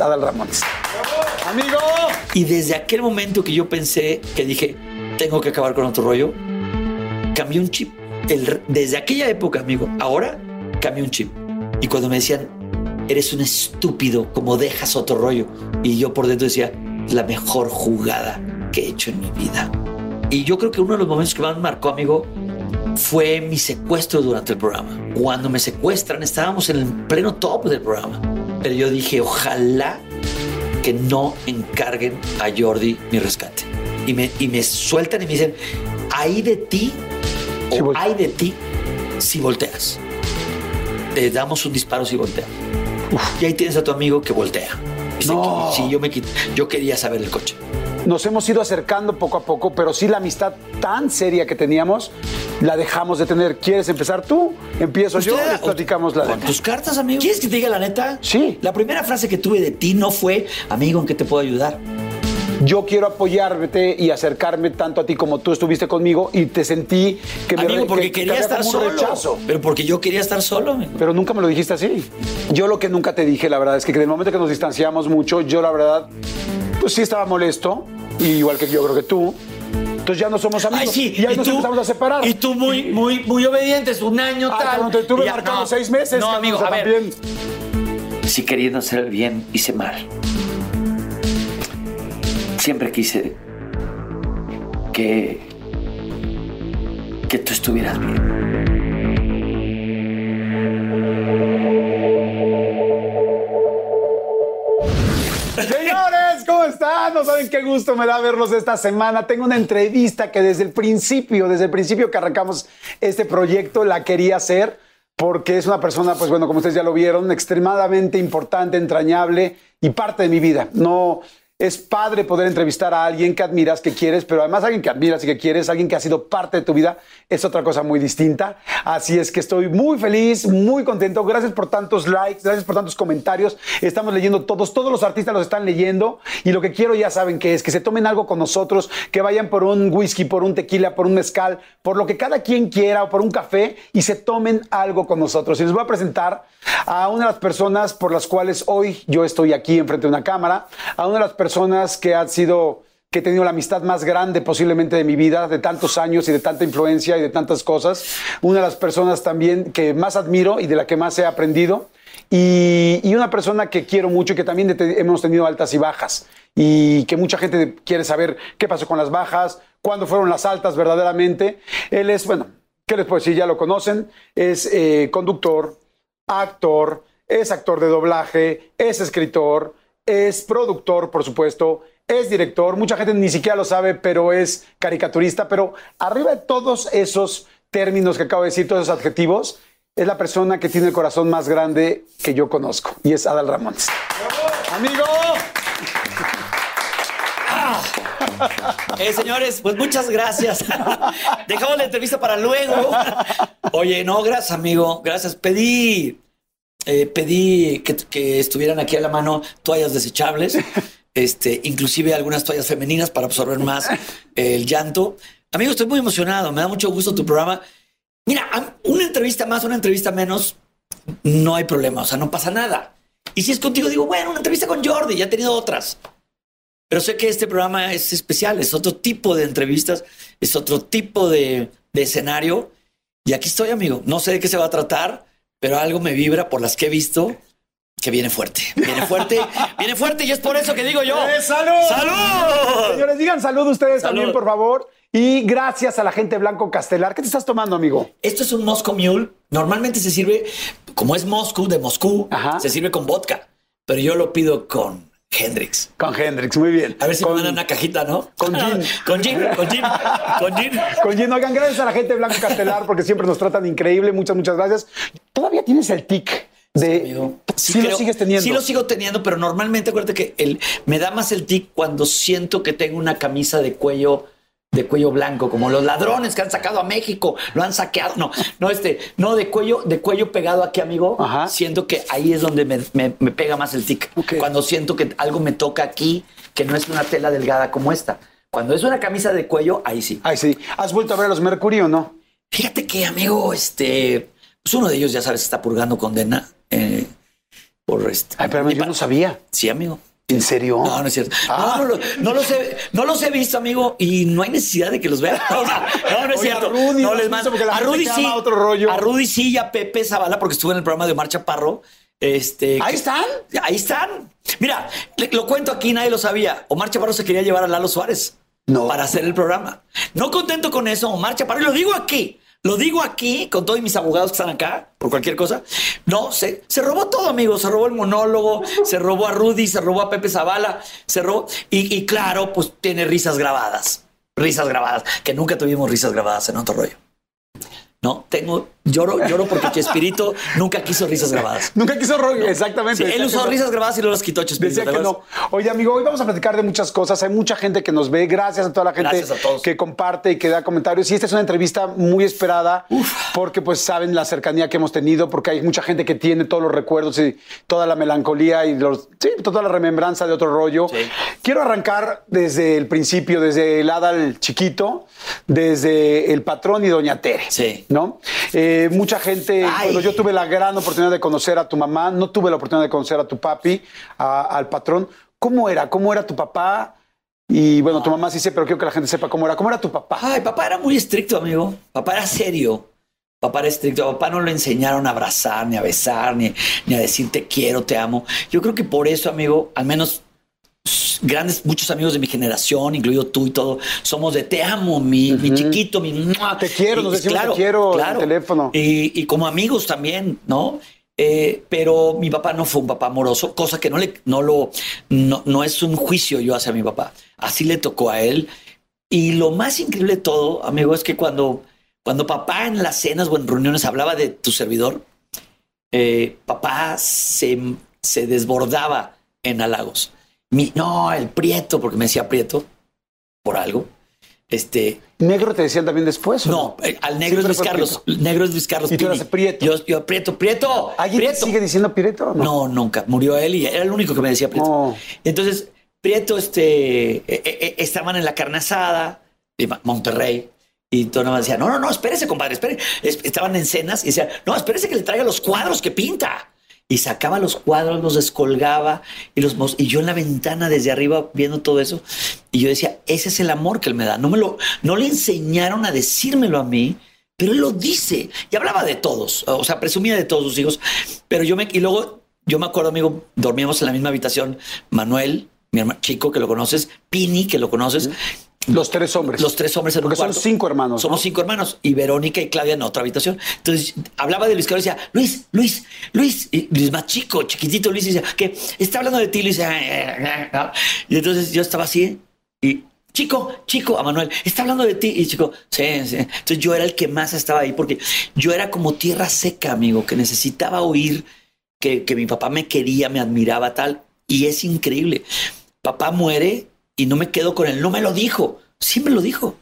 Adal Ramones. Amigo. Y desde aquel momento que yo pensé, que dije, tengo que acabar con otro rollo, cambié un chip. El- desde aquella época, amigo, ahora cambié un chip. Y cuando me decían, eres un estúpido, como dejas otro rollo. Y yo por dentro decía, la mejor jugada que he hecho en mi vida. Y yo creo que uno de los momentos que más me marcó, amigo, fue mi secuestro durante el programa. Cuando me secuestran, estábamos en el pleno top del programa. Pero yo dije, ojalá que no encarguen a Jordi mi rescate. Y me, y me sueltan y me dicen, hay de ti o volte- hay de ti si volteas. Te damos un disparo si volteas. Y ahí tienes a tu amigo que voltea. Y No. Sí, yo, me quit- yo quería saber el coche. Nos hemos ido acercando poco a poco, pero sí la amistad tan seria que teníamos la dejamos de tener. ¿Quieres empezar tú? Empiezo yo, les platicamos la Con de. tus cartas, amigo. ¿Quieres que te diga la neta? Sí. La primera frase que tuve de ti no fue, amigo, ¿en qué te puedo ayudar? Yo quiero apoyarte y acercarme tanto a ti como tú estuviste conmigo y te sentí que me Amigo, porque que- que quería había estar solo. rechazo. Pero porque yo quería estar solo. amigo. Pero nunca me lo dijiste así. Yo lo que nunca te dije, la verdad, es que en el momento que nos distanciamos mucho, yo la verdad, pues sí estaba molesto, y igual que yo creo que tú. Entonces ya no somos amigos. Ay, sí. Y ahí nos empezamos a separar. Y tú muy, muy, muy obedientes, un año Ah, tal. cuando te tuve ya- marcado no, seis meses. No, amigo, a ver. también. Si queriendo hacer el bien, hice mal. Siempre quise que. que tú estuvieras bien. ¿Cómo están? No saben qué gusto me da verlos esta semana. Tengo una entrevista que desde el principio, desde el principio que arrancamos este proyecto, la quería hacer porque es una persona, pues bueno, como ustedes ya lo vieron, extremadamente importante, entrañable y parte de mi vida. No es padre poder entrevistar a alguien que admiras, que quieres, pero además alguien que admiras y que quieres, alguien que ha sido parte de tu vida, es otra cosa muy distinta. Así es que estoy muy feliz, muy contento. Gracias por tantos likes, gracias por tantos comentarios. Estamos leyendo todos, todos los artistas los están leyendo y lo que quiero ya saben que es que se tomen algo con nosotros, que vayan por un whisky, por un tequila, por un mezcal, por lo que cada quien quiera o por un café y se tomen algo con nosotros. Y les voy a presentar a una de las personas por las cuales hoy yo estoy aquí enfrente de una cámara, a una de las personas que ha sido que he tenido la amistad más grande posiblemente de mi vida, de tantos años y de tanta influencia y de tantas cosas. Una de las personas también que más admiro y de la que más he aprendido. Y, y una persona que quiero mucho y que también hemos tenido altas y bajas. Y que mucha gente quiere saber qué pasó con las bajas, cuándo fueron las altas verdaderamente. Él es, bueno, ¿qué les puedo decir? Ya lo conocen. Es eh, conductor, actor, es actor de doblaje, es escritor, es productor, por supuesto, es director. Mucha gente ni siquiera lo sabe, pero es caricaturista. Pero arriba de todos esos términos que acabo de decir, todos esos adjetivos, es la persona que tiene el corazón más grande que yo conozco y es Adal Ramones. Amigo, Eh, señores, pues muchas gracias. Dejamos la entrevista para luego. Oye, no, gracias, amigo. Gracias. Pedí, eh, pedí que, que estuvieran aquí a la mano toallas desechables, este, inclusive algunas toallas femeninas para absorber más el llanto. Amigo, estoy muy emocionado. Me da mucho gusto tu programa. Mira, una entrevista más, una entrevista menos, no hay problema. O sea, no pasa nada. Y si es contigo, digo, bueno, una entrevista con Jordi, ya he tenido otras. Pero sé que este programa es especial, es otro tipo de entrevistas, es otro tipo de, de escenario. Y aquí estoy, amigo. No sé de qué se va a tratar, pero algo me vibra por las que he visto que viene fuerte. Viene fuerte, viene fuerte y es por eso que digo yo. ¡Eh, salud! ¡Salud! señores, digan salud ustedes Salud. también, por favor. Y gracias a la gente Blanco Castelar. ¿Qué te estás tomando, amigo? Esto es un Moscow Mule. Normalmente se sirve, como es Moscú, de Moscú, Ajá. se sirve con vodka. Pero yo lo pido con Hendrix. Con Hendrix, muy bien. A ver si con, me mandan una cajita, ¿no? con gin. con gin, con gin, con gin. Con gin. Oigan, gracias a la gente de Blanco Castelar porque siempre nos tratan increíble. Muchas, muchas gracias. Todavía tienes el tic de. Sí, lo sigues teniendo. Sí lo sigo teniendo, pero normalmente acuérdate que el, me da más el tic cuando siento que tengo una camisa de cuello de cuello blanco, como los ladrones que han sacado a México, lo han saqueado. No, no, este, no, de cuello, de cuello pegado aquí, amigo. Ajá. Siento que ahí es donde me, me- me pega más el tic. Cuando siento que algo me toca aquí, que no es una tela delgada como esta. Cuando es una camisa de cuello, ahí sí. Ay, sí. ¿Has vuelto a ver a los Mercury o no? Fíjate que, amigo, este, pues uno de ellos, ya sabes, está purgando condena. eh, por este. Ay, pero yo no sabía. Sí, amigo. ¿En serio? No, no es cierto. Ah. No, no, no los he, no los he visto, amigo, y no hay necesidad de que los. O sea, no, no es Oye, cierto. a Rudy, no ¿no les mando. visto? Porque la A Rudy sí. otro rollo. A Rudy sí y a Pepe Zavala, porque estuve en el programa de Omar Chaparro. Este, Ahí están. Ahí están. Mira, le- lo cuento aquí, nadie lo sabía. Omar Chaparro se quería llevar a Lalo Suárez No. para hacer el programa. No contento con eso, Omar Chaparro, y lo digo aquí, lo digo aquí con todos mis abogados que están acá, por cualquier cosa. No, se, se robó todo, amigo. Se robó el monólogo, se robó a Rudy, se robó a Pepe Zavala, se robó. Y, y claro, pues tiene risas grabadas. Risas grabadas, que nunca tuvimos risas grabadas en otro rollo. No, tengo, lloro, lloro porque Chespirito nunca quiso risas grabadas. Nunca quiso rollo. Exactamente. Sí, él usó no. risas grabadas y no las quitó Chespirito. Decía ¿te que no. Oye, amigo, hoy vamos a platicar de muchas cosas. Hay mucha gente que nos ve. Gracias a toda la gente a que comparte y que da comentarios. Y esta es una entrevista muy esperada porque, pues, saben la cercanía que hemos tenido, porque hay mucha gente que tiene todos los recuerdos y toda la melancolía y los, sí, toda la remembranza de otro rollo. Sí. Quiero arrancar desde el principio, desde el Adal chiquito, desde el patrón y Doña Tere. Sí. ¿No? Eh, mucha gente, bueno, yo tuve la gran oportunidad de conocer a tu mamá, no tuve la oportunidad de conocer a tu papi, a- al patrón. ¿Cómo era? ¿Cómo era tu papá? Y bueno, tu mamá sí sé, pero quiero que la gente sepa cómo era. ¿Cómo era tu papá? Ay, papá era muy estricto, amigo. Papá era serio. Papá era estricto. A papá no le enseñaron a abrazar, ni a besar, ni, ni a decir te quiero, te amo. Yo creo que por eso, amigo, al menos grandes, muchos amigos de mi generación, incluido tú y todo, somos de te amo, mi, mi chiquito, mi... ¡mua! Te quiero, nos decimos te quiero en el teléfono. Y, y como amigos también, ¿no? Eh, pero mi papá no fue un papá amoroso, cosa que no le, no lo, no, no es un juicio yo hacia mi papá. Así le tocó a él. Y lo más increíble de todo, amigo, es que cuando, cuando papá en las cenas o en reuniones hablaba de tu servidor, eh, papá se, se desbordaba en halagos. Mi, no, el prieto, porque me decía prieto por algo. Este, ¿Negro te decían también después? no, eh, al negro es Luis Carlos. Prieto. Negro es Luis Carlos. Y tú eras Prieto. Yo, yo, Prieto, Prieto. ¿Alguien te Prieto. sigue diciendo Pireto? No. No, nunca. Murió él y era el único que me decía Prieto. Entonces, Prieto, este, eh, eh, estaban en la carne asada de Monterrey. Y todo nada más decía, no, no, no, espérese, compadre, espere. Es- Estaban en cenas y decía, no, espérese que le traiga los cuadros que pinta. Y sacaba los cuadros, los descolgaba y los y yo en la ventana desde arriba viendo todo eso. Y yo decía, ese es el amor que él me da. No me lo, no le enseñaron a decírmelo a mí, pero él lo dice. Y hablaba de todos, o sea, presumía de todos sus hijos. Pero yo me, y luego yo me acuerdo, amigo, dormíamos en la misma habitación. Manuel, mi hermano chico, que lo conoces, Pini, que lo conoces. Los tres hombres. Los tres hombres en Porque un son cuarto. cinco hermanos, Somos ¿no? cinco hermanos. Y Verónica y Claudia en otra habitación. Entonces hablaba de Luis Carlos y decía, Luis, Luis, Luis. Y Luis más chico, chiquitito Luis. Y decía, que está hablando de ti, Luis. Y entonces yo estaba así y. Chico, chico, a Manuel, está hablando de ti. Y chico, sí, sí. Entonces yo era el que más estaba ahí porque yo era como tierra seca, amigo, que necesitaba oír que, que mi papá me quería, me admiraba, tal. Y es increíble. Papá muere y no me quedo con él. No me lo dijo. Sí me lo dijo.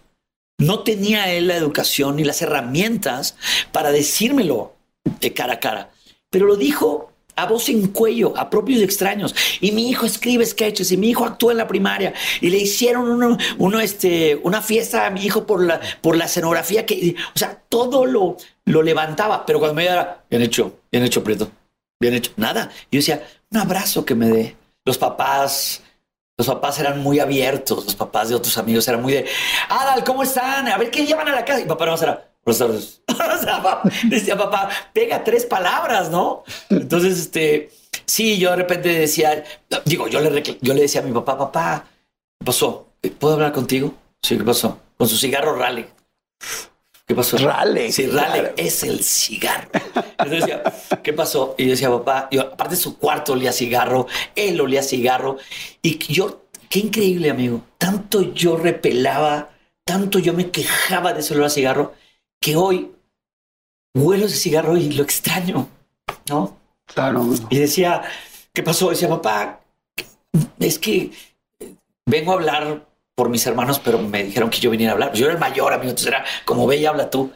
No tenía él la educación ni las herramientas para decírmelo de cara a cara. Pero lo dijo a voz en cuello, a propios extraños. Y mi hijo escribe sketches y mi hijo actúa en la primaria y le hicieron uno, uno, este, una fiesta a mi hijo por la, por la escenografía que, o sea, todo lo, lo levantaba. Pero cuando me era bien hecho, bien hecho, Prieto, bien hecho, nada. Yo decía, un abrazo que me dé. Los papás, los papás eran muy abiertos, los papás de otros amigos eran muy de, Adal, ¿cómo están? A ver qué llevan a la casa. Y papá no era, buenas tardes. O sea, decía papá, pega tres palabras, ¿no? Entonces, este, sí, yo de repente decía, digo, yo le, yo le decía a mi papá, papá, ¿qué pasó? ¿Puedo hablar contigo? Sí, ¿qué pasó? Con su cigarro rally. ¿Qué pasó? Rale, Sí, rale claro. es el cigarro. Entonces decía, ¿qué pasó? Y yo decía, papá, yo, aparte su cuarto olía cigarro, él olía cigarro. Y yo, qué increíble, amigo. Tanto yo repelaba, tanto yo me quejaba de ese olor a cigarro, que hoy huelo ese cigarro y lo extraño, ¿no? Claro. Y decía, ¿qué pasó? Decía, papá, es que vengo a hablar por mis hermanos, pero me dijeron que yo viniera a hablar. Pues yo era el mayor, amigo, entonces era como ve y habla tú.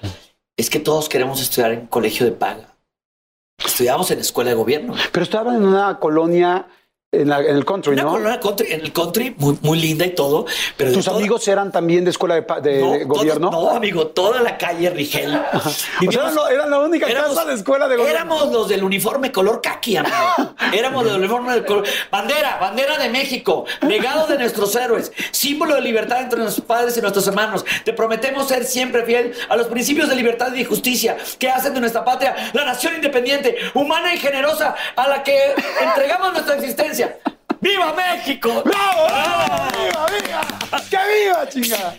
Es que todos queremos estudiar en colegio de paga. Estudiamos en escuela de gobierno. Pero estaban en una colonia En, la- en el country, Una ¿no? colonia country, en el country, muy, muy linda y todo. Pero ¿Tus toda- amigos eran también de escuela de, pa- de- no, de todo- gobierno? no, amigo, toda la calle Rigel. O sea, eran la única Éramos- casa de escuela de gobierno. Éramos los del uniforme color caqui, amigo. Éramos del uniforme de color. Bandera, bandera de México, legado de nuestros héroes, símbolo de libertad entre nuestros padres y nuestros hermanos. Te prometemos ser siempre fiel a los principios de libertad y justicia que hacen de nuestra patria la nación independiente, humana y generosa a la que entregamos nuestra existencia. ¡Viva México! ¡Bravo! ¡Bravo! ¡Viva, viva! ¡Que viva, chinga!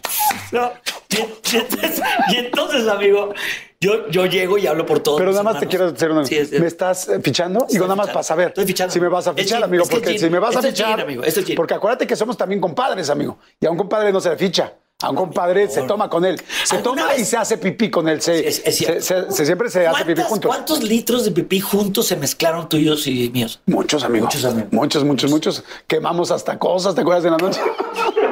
No, y, y entonces, y entonces, amigo, yo, yo llego y hablo por todos. Pero nada más te quiero hacer una... Sí, es- es- ¿Me estás fichando? Digo, nada más fichando. para saber. Estoy fichando. Si me vas a fichar, amigo, porque si me vas a gin, fichar... amigo. Porque acuérdate que somos también compadres, amigo. Y a un compadre no se le ficha. A un compadre se toma con él. Se ¿Alguna toma y se hace pipí con él. Se, Es- es cierto. se- se- se- siempre se hace pipí ¿Cuántas- juntos. ¿Cuántos litros de pipí juntos se mezclaron tuyos y míos? Muchos amigos. Muchos amigos. Muchos, muchos, muchos. Quemamos hasta cosas, ¿te acuerdas de la noche?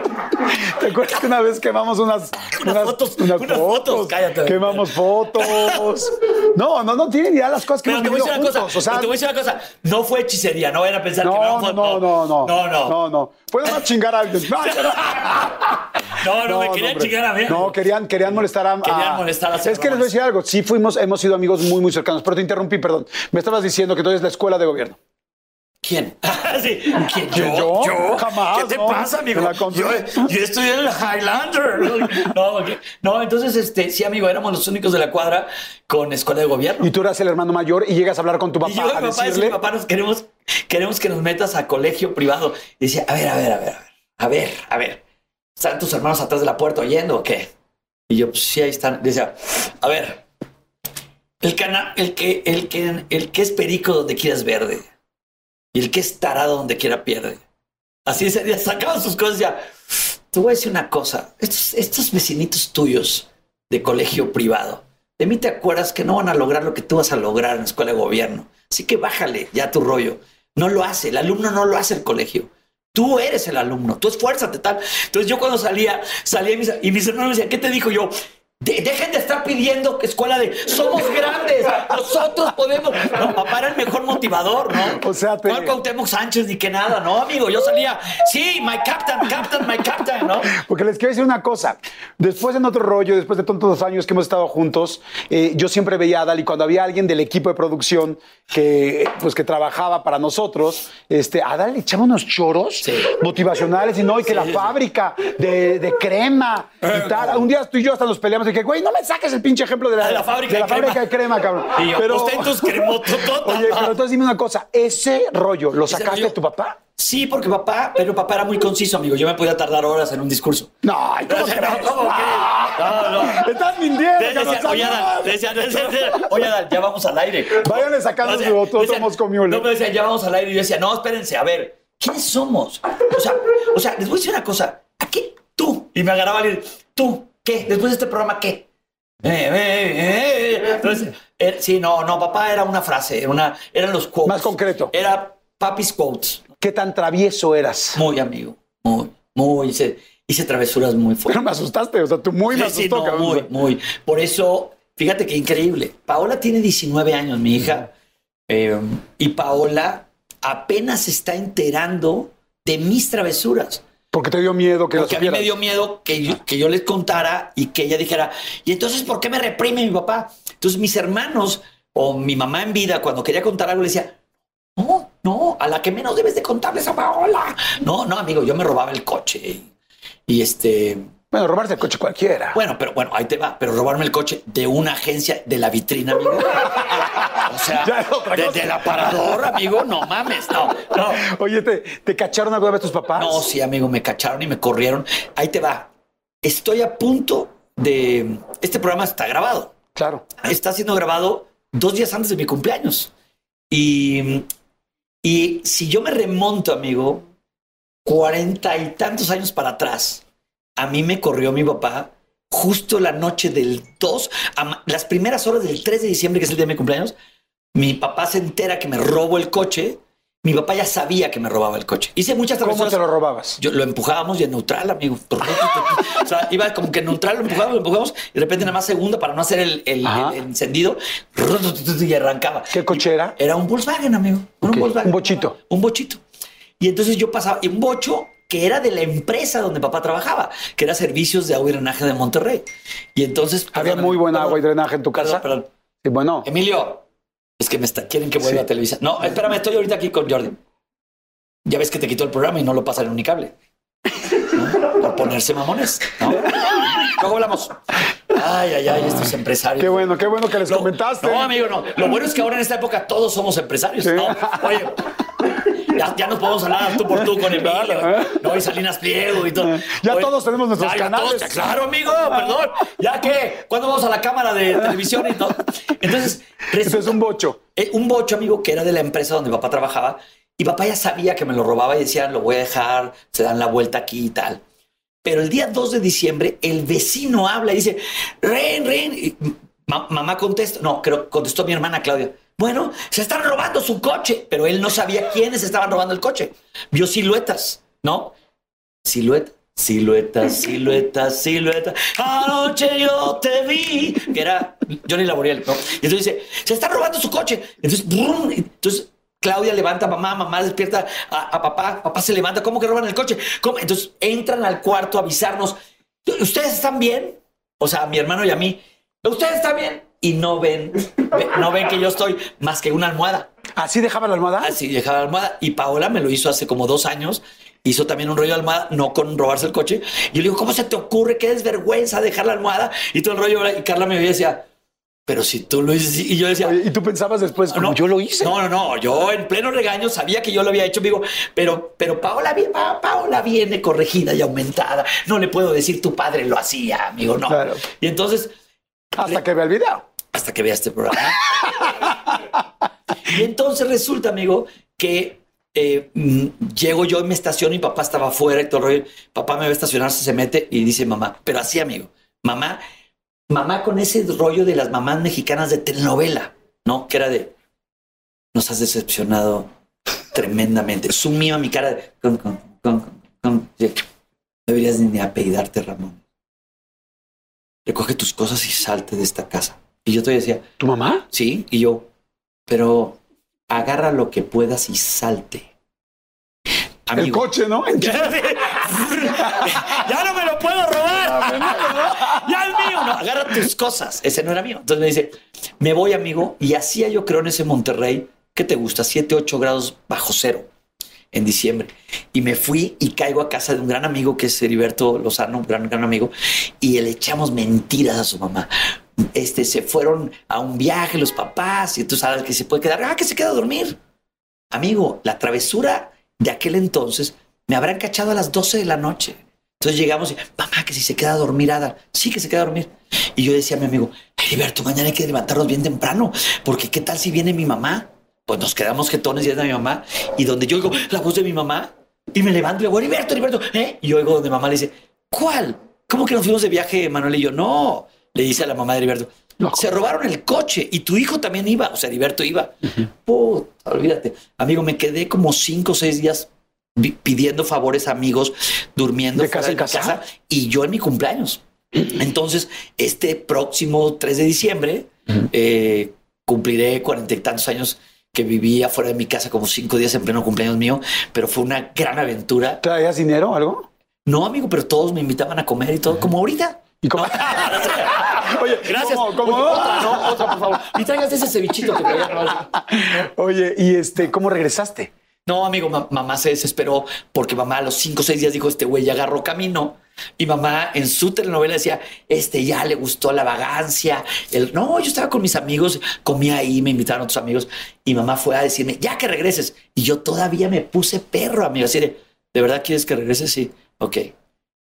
¿Te acuerdas que una vez quemamos unas, Unas fotos, unas fotos, cállate. Quemamos fotos. No, no, no tienen idea las cosas que Pero te hemos voy a decir una cosa. O sea, te voy a decir una cosa. No fue hechicería. No vayan a pensar que no, vamos no, no, no, no. No, no. No, no. Fue nada más chingar a alguien. No, no, No, no, me no, querían hombre. chingar a mí. No, querían, querían molestar a. Querían a- molestar a Es que les voy a decir algo. Sí, fuimos, hemos sido amigos muy, muy cercanos. Pero te interrumpí, perdón. Me estabas diciendo que tú eres la escuela de gobierno. ¿Quién? sí. ¿Quién? ¿Quién, ¿Yo? yo? Jamás, ¿Qué te no. pasa, amigo? Yo, yo estoy en el Highlander. No, no, entonces, este, sí, amigo, éramos los únicos de la cuadra con escuela de gobierno. Y tú eras el hermano mayor y llegas a hablar con tu papá Y yo, a mi papá, decirle. decía, papá, nos queremos, queremos que nos metas a colegio privado. Y decía, a ver, a ver, a ver, a ver, a ver, a ver. ¿Están tus hermanos atrás de la puerta oyendo o qué? Y yo, pues sí, ahí están. Decía, a ver, el, cana el, que, el, que, el que es perico donde quieras verde. Y el que es tarado donde quiera pierde. Así sería, sacaban sus cosas ya. Te voy a decir una cosa. Estos, estos vecinitos tuyos de colegio privado, de mí te acuerdas que no van a lograr lo que tú vas a lograr en la escuela de gobierno. Así que bájale ya tu rollo. No lo hace, el alumno no lo hace el colegio. Tú eres el alumno, tú esfuérzate tal. Entonces yo cuando salía, salía y mis, y mis hermanos me decían, ¿qué te dijo yo? De- dejen de estar pidiendo que escuela de somos grandes, nosotros podemos. No, papá era el mejor motivador, ¿no? O sea, te- No Cuauhtémoc Sánchez ni que nada, no, amigo. Yo salía, sí, my captain, captain, my captain, ¿no? Porque les quiero decir una cosa. Después en otro rollo, después de tantos años que hemos estado juntos, eh, yo siempre veía a Adal y cuando había alguien del equipo de producción que, pues, que trabajaba para nosotros, este, a Adal le echaba unos choros Sí. motivacionales y no, y que la sí, fábrica de, de crema y tal. Un día tú y yo hasta nos peleamos dije, güey, no me saques el pinche ejemplo de la, De la fábrica de, la de crema. fábrica de crema, cabrón. Y yo, ostentos cremototota. Oye, pero entonces dime una cosa, ese rollo, ¿lo sacaste de tu papá? Sí, porque papá, pero papá era muy conciso, amigo. Yo me podía tardar horas en un discurso. No, ¿cómo No, crees? ¿cómo? No, no. Estás mintiendo, Te decían, oye, Adal, te oye, Adal, ya vamos al aire. Váyanle sacando O sea, su Moscow Mule. No, me decían, ya vamos al aire. Y yo decía, no, espérense, a ver, ¿quiénes somos? O sea, o sea, les voy a decir una cosa. ¿A qué? Tú. Y me agarraba y tú, ¿qué? Después de este programa, ¿qué? Eh, eh, eh, eh. Entonces, eh, sí, no, no, papá era una frase, era una, eran los quotes. Más concreto. Era papis quotes. ¿Qué tan travieso eras? Muy amigo, muy, muy. Hice, hice travesuras muy fuertes. Pero me asustaste, o sea, tú muy me Sí, sí, asustó, no, cabrón. muy, muy. Por eso, fíjate qué increíble. Paola tiene 19 años, mi hija. eh, y Paola apenas se está enterando de mis travesuras. Porque te dio miedo que Porque a mí me dio miedo que yo, que yo les contara y que ella dijera, ¿y entonces por qué me reprime mi papá? Entonces mis hermanos o mi mamá en vida, cuando quería contar algo, le decía, no, no, a la que menos debes de contarles a Paola. No, no, amigo, yo me robaba el coche. Y este, Bueno, robarse el coche cualquiera. bueno, pero bueno, ahí te va. Pero robarme el coche de una agencia de la vitrina, amigo. O sea, Ya es otra de- cosa. del aparador, amigo, no mames, no, no. Oye, ¿te, ¿te cacharon alguna vez tus papás? No, sí, amigo, me cacharon y me corrieron. Ahí te va. Estoy a punto de. Este programa está grabado. Claro. Está siendo grabado dos días antes de mi cumpleaños. Y, y si yo me remonto, amigo, cuarenta y tantos años para atrás, a mí me corrió mi papá justo la noche del 2, a las primeras horas del 3 de diciembre, que es el día de mi cumpleaños. Mi papá se entera que me robo el coche. Mi papá ya sabía que me robaba el coche. Hice muchas ¿Cómo travesuras. te lo robabas? Yo lo empujábamos y en neutral, amigo. O sea, iba como que en neutral, lo empujábamos, lo empujábamos y de repente nada más segunda para no hacer el, el- Ajá. el encendido y arrancaba. ¿Qué coche era? Era un Volkswagen, amigo. Era Un Volkswagen. un bochito. Un bochito. Y entonces yo pasaba en un bocho que era de la empresa donde papá trabajaba, que era Servicios de Agua y Drenaje de Monterrey. Y entonces... Había muy buena perdón, agua y drenaje en tu casa. Perdón, perdón. Sí, bueno. Emilio, es que me está, quieren que vuelva Sí. a Televisa. No, espérame, estoy ahorita aquí con Jordi. Ya ves que te quitó el programa y no lo pasa en Unicable. ¿No? Por ponerse mamones. ¿no? Luego hablamos. Ay, ay, ay, estos empresarios. Qué bueno, qué bueno que les Lo- comentaste. No, amigo, no. Lo bueno es que ahora en esta época todos somos empresarios. Sí. ¿no? Oye, ya, ya nos podemos hablar tú por tú con Emilio. Claro, ¿eh? No, y Salinas Pliego y todo. Ya Oye, todos tenemos nuestros ya, canales. todos- claro, amigo, perdón. ¿Ya qué? ¿Cuándo vamos a la cámara de televisión? y todo? Entonces, Eso es un bocho. eh, un bocho, amigo, que era de la empresa donde papá trabajaba. Y papá ya sabía que me lo robaba y decía, lo voy a dejar, se dan la vuelta aquí y tal. Pero el día 2 de diciembre, el vecino habla y dice, Ren, Ren. Y ma- mamá contesta, no, creo contestó mi hermana Claudia. Bueno, se están robando su coche, pero él no sabía quiénes estaban robando el coche. Vio siluetas, ¿no? Silueta, silueta, silueta, silueta. Anoche yo te vi. Que era Johnny Laboriel, ¿no? Y entonces dice, se está robando su coche. Entonces, brum, entonces Claudia levanta a mamá, mamá despierta a, a papá, papá se levanta, ¿cómo que roban el coche? ¿Cómo? Entonces entran al cuarto a avisarnos, ¿ustedes están bien? O sea, a mi hermano y a mí, ¿ustedes están bien? Y no ven, ve- no ven que yo estoy más que una almohada. ¿Así dejaba la almohada? Así dejaba la almohada. Y Paola me lo hizo hace como dos años. Hizo también un rollo de almohada, no con robarse el coche. Y yo le digo, ¿cómo se te ocurre? Qué desvergüenza dejar la almohada y todo el rollo. Y Carla me veía y decía, pero si tú lo hice. Y yo decía, ¿Y tú pensabas después, como no, yo lo hice? No, no, no. Yo en pleno regaño sabía que yo lo había hecho, amigo. Pero, pero Paola, Pa- Paola viene corregida y aumentada. No le puedo decir tu padre lo hacía, amigo. No. Claro. Y entonces, Hasta que vea el video. hasta que vea este programa. y entonces resulta, amigo, que eh, mm, llego yo en mi estación y papá estaba afuera y todo el rollo. Papá me va a estacionar, se mete y dice mamá, pero así, amigo, mamá, mamá con ese rollo de las mamás mexicanas de telenovela, ¿no? Que era de, nos has decepcionado tremendamente. Sumía a mi cara de, con, con, con, con, con- deberías ni apellidarte, Ramón. Recoge tus cosas y salte de esta casa. Y yo todavía decía, ¿Tu mamá? Sí, y yo, pero agarra lo que puedas y salte. El Amigo. coche, ¿no? ya no me lo puedo robar. ya es mío. No, agarra tus cosas. Ese no era mío. Entonces me dice, me voy, amigo. Y hacía yo creo en ese Monterrey, ¿qué te gusta? 7, 8 grados bajo cero en diciembre. Y me fui y caigo a casa de un gran amigo que es Heriberto Lozano, un gran, gran amigo, y le echamos mentiras a su mamá. Este, se fueron a un viaje los papás y tú sabes que se puede quedar, ah, que se queda a dormir. Amigo, la travesura de aquel entonces me habrán cachado a las 12 de la noche. Entonces llegamos y, mamá, que si se queda a dormir, Ada. Sí, que se queda a dormir. Y yo decía a mi amigo, Heriberto, mañana hay que levantarnos bien temprano, porque ¿qué tal si viene mi mamá? Pues nos quedamos jetones y es de mi mamá. Y donde yo oigo la voz de mi mamá y me levanto y le digo, Heriberto, Heriberto, ¿eh? Y yo oigo donde mamá le dice, ¿cuál? ¿Cómo que nos fuimos de viaje, Manuel y yo? No, le dice a la mamá de Heriberto. Se robaron el coche y tu hijo también iba. O sea, Heriberto iba. Puta, olvídate. Amigo, me quedé como cinco o seis días pidiendo favores a amigos, durmiendo ¿De casa en mi casa? y yo en mi cumpleaños. Entonces, este próximo 3 de diciembre eh, cumpliré cuarenta y tantos años que viví afuera de mi casa como cinco días en pleno cumpleaños mío, pero fue una gran aventura. ¿Traías dinero o algo? No, amigo, pero todos me invitaban a comer y todo, como ahorita. ¿Y cómo? Oye, Gracias. ¿cómo- cómo? Oye, Otra, ¿no? Otra, por favor. Y traigas ese cevichito que traía. Oye, ¿y este, cómo regresaste? No, amigo, ma- mamá se desesperó porque mamá a los cinco o seis días dijo, este güey ya agarró camino. Y mamá en su telenovela decía, este ya le gustó la vagancia. El, no, yo estaba con mis amigos, comía ahí, me invitaron otros amigos. Y mamá fue a decirme, ya que regreses. Y yo todavía me puse perro, amigo. Así de, ¿de verdad quieres que regreses? Sí, ok.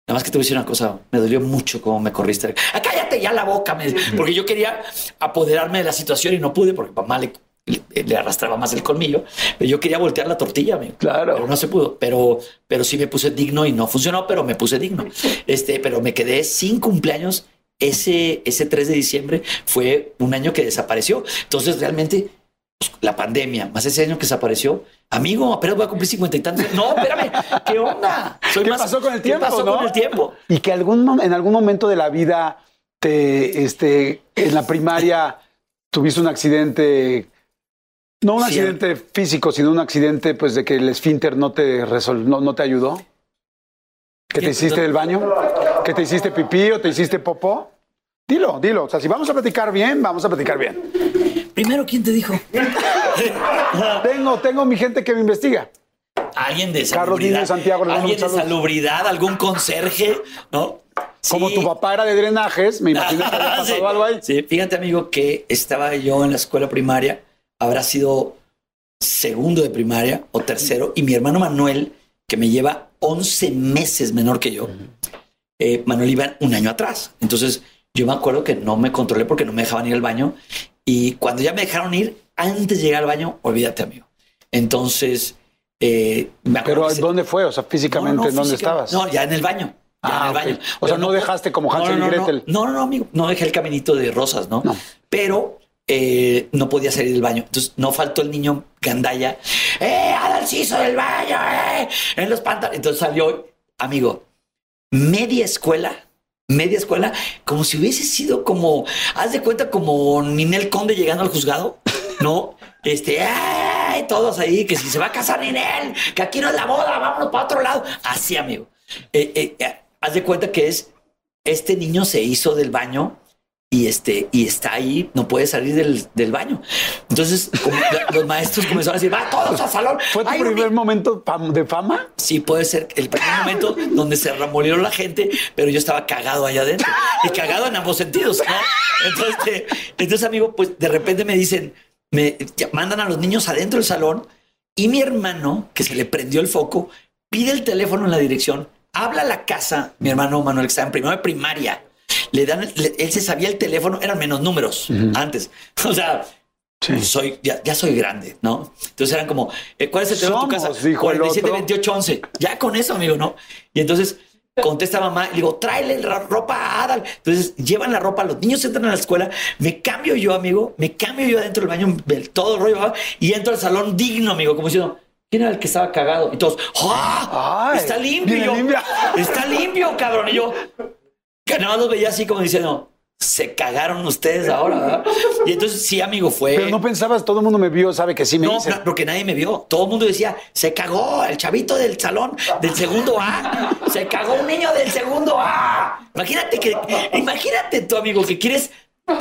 Nada más que te voy a decir una cosa, me dolió mucho cómo me corriste. Ah, cállate ya la boca, me- porque yo quería apoderarme de la situación y no pude porque mamá le, le- le arrastraba más el colmillo. Pero yo quería voltear la tortilla, amigo. Claro. Pero no se pudo. Pero, pero sí me puse digno y no funcionó, pero me puse digno. Este, pero me quedé sin cumpleaños. Ese, ese 3 de diciembre fue un año que desapareció. Entonces, realmente, pues, la pandemia, más ese año que desapareció, amigo, apenas voy a cumplir cincuenta y tantos. No, espérame, ¿qué onda? Soy ¿Qué pasó con el tiempo, ¿Qué pasó no? con el tiempo? Y que algún, en algún momento de la vida te, este, en la primaria tuviste un accidente No un Sí, accidente físico, sino un accidente pues de que el esfínter no te resol- no, no te ayudó. ¿Que te hiciste del baño? ¿Que te hiciste pipí o te hiciste popó? Dilo, dilo. O sea, si vamos a platicar bien, vamos a platicar bien. Primero, ¿quién te dijo? Tengo, tengo mi gente que me investiga. Alguien de Carlos salubridad. Niño Santiago, le mando Alguien de salubridad, algún conserje, ¿no? Como Sí. tu papá era de drenajes, me imagino que había pasado Sí. algo ahí. Sí, fíjate, amigo, que estaba yo en la escuela primaria, habrá sido segundo de primaria o tercero, y mi hermano Manuel, que me lleva 11 meses menor que yo, eh, Manuel iba un año atrás. Entonces, yo me acuerdo que no me controlé porque no me dejaban ir al baño. Y cuando ya me dejaron ir, antes de llegar al baño, olvídate, amigo. Entonces, eh, me acuerdo Pero se- ¿dónde fue? O sea, físicamente, no, no, ¿en dónde física- estabas? No, ya en el baño. Ah, en el ok. baño. O sea, Pero no dejaste como Hansel no, y no, no, Gretel. No, no, no, amigo. No dejé el caminito de rosas, ¿no? No. Pero eh, no podía salir del baño. Entonces no faltó el niño gandaya. ¡Eh, Adalciso del baño! ¡Eh! En los pantalones. Entonces salió, amigo, media escuela. Media escuela, como si hubiese sido como, haz de cuenta, como Ninel Conde llegando al juzgado, ¿no? Este. Todos ahí, que si se va a casar Ninel, que aquí no es la boda, vámonos para otro lado. Así, amigo. Eh, eh, eh, haz de cuenta que es, este niño se hizo del baño y este y está ahí, no puede salir del, del baño. Entonces, como los maestros comenzaron a decir, va todos al salón. ¿Fue tu primer ni-". momento de fama? Sí, puede ser el primer momento donde se remolieron la gente, pero yo estaba cagado allá adentro y cagado en ambos sentidos, ¿no? Entonces, este, entonces amigo, pues de repente me dicen, me mandan a los niños adentro del salón y mi hermano, que se le prendió el foco, pide el teléfono en la dirección, habla a la casa, mi hermano Manuel, que estaba en primero de primaria, le dan, le- él se sabía el teléfono, eran menos números antes. O sea, Sí. soy, ya, ya soy grande, ¿no? Entonces eran como, eh, ¿cuál es el teléfono de tu casa? dijo el 47, otro. 28, 11. Ya con eso, amigo, ¿no? Y entonces contesta mamá, digo, tráele la ropa a Adal. Entonces llevan la ropa, los niños entran a la escuela, me cambio yo, amigo, me cambio yo adentro del baño, todo el rollo, y entro al salón digno, amigo, como diciendo, ¿quién era el que estaba cagado? Y todos, ¡ah! Ay, está yo, limpio. Está limpio, cabrón. Y yo, que nada más los veía así como diciendo, se cagaron ustedes ahora, ¿verdad? Y entonces sí, amigo, fue. Pero no pensabas, todo el mundo me vio, sabe que sí me No, hice. porque nadie me vio. Todo el mundo decía, se cagó el chavito del salón del segundo A. Se cagó un niño del segundo A. Imagínate que, imagínate tu amigo que quieres,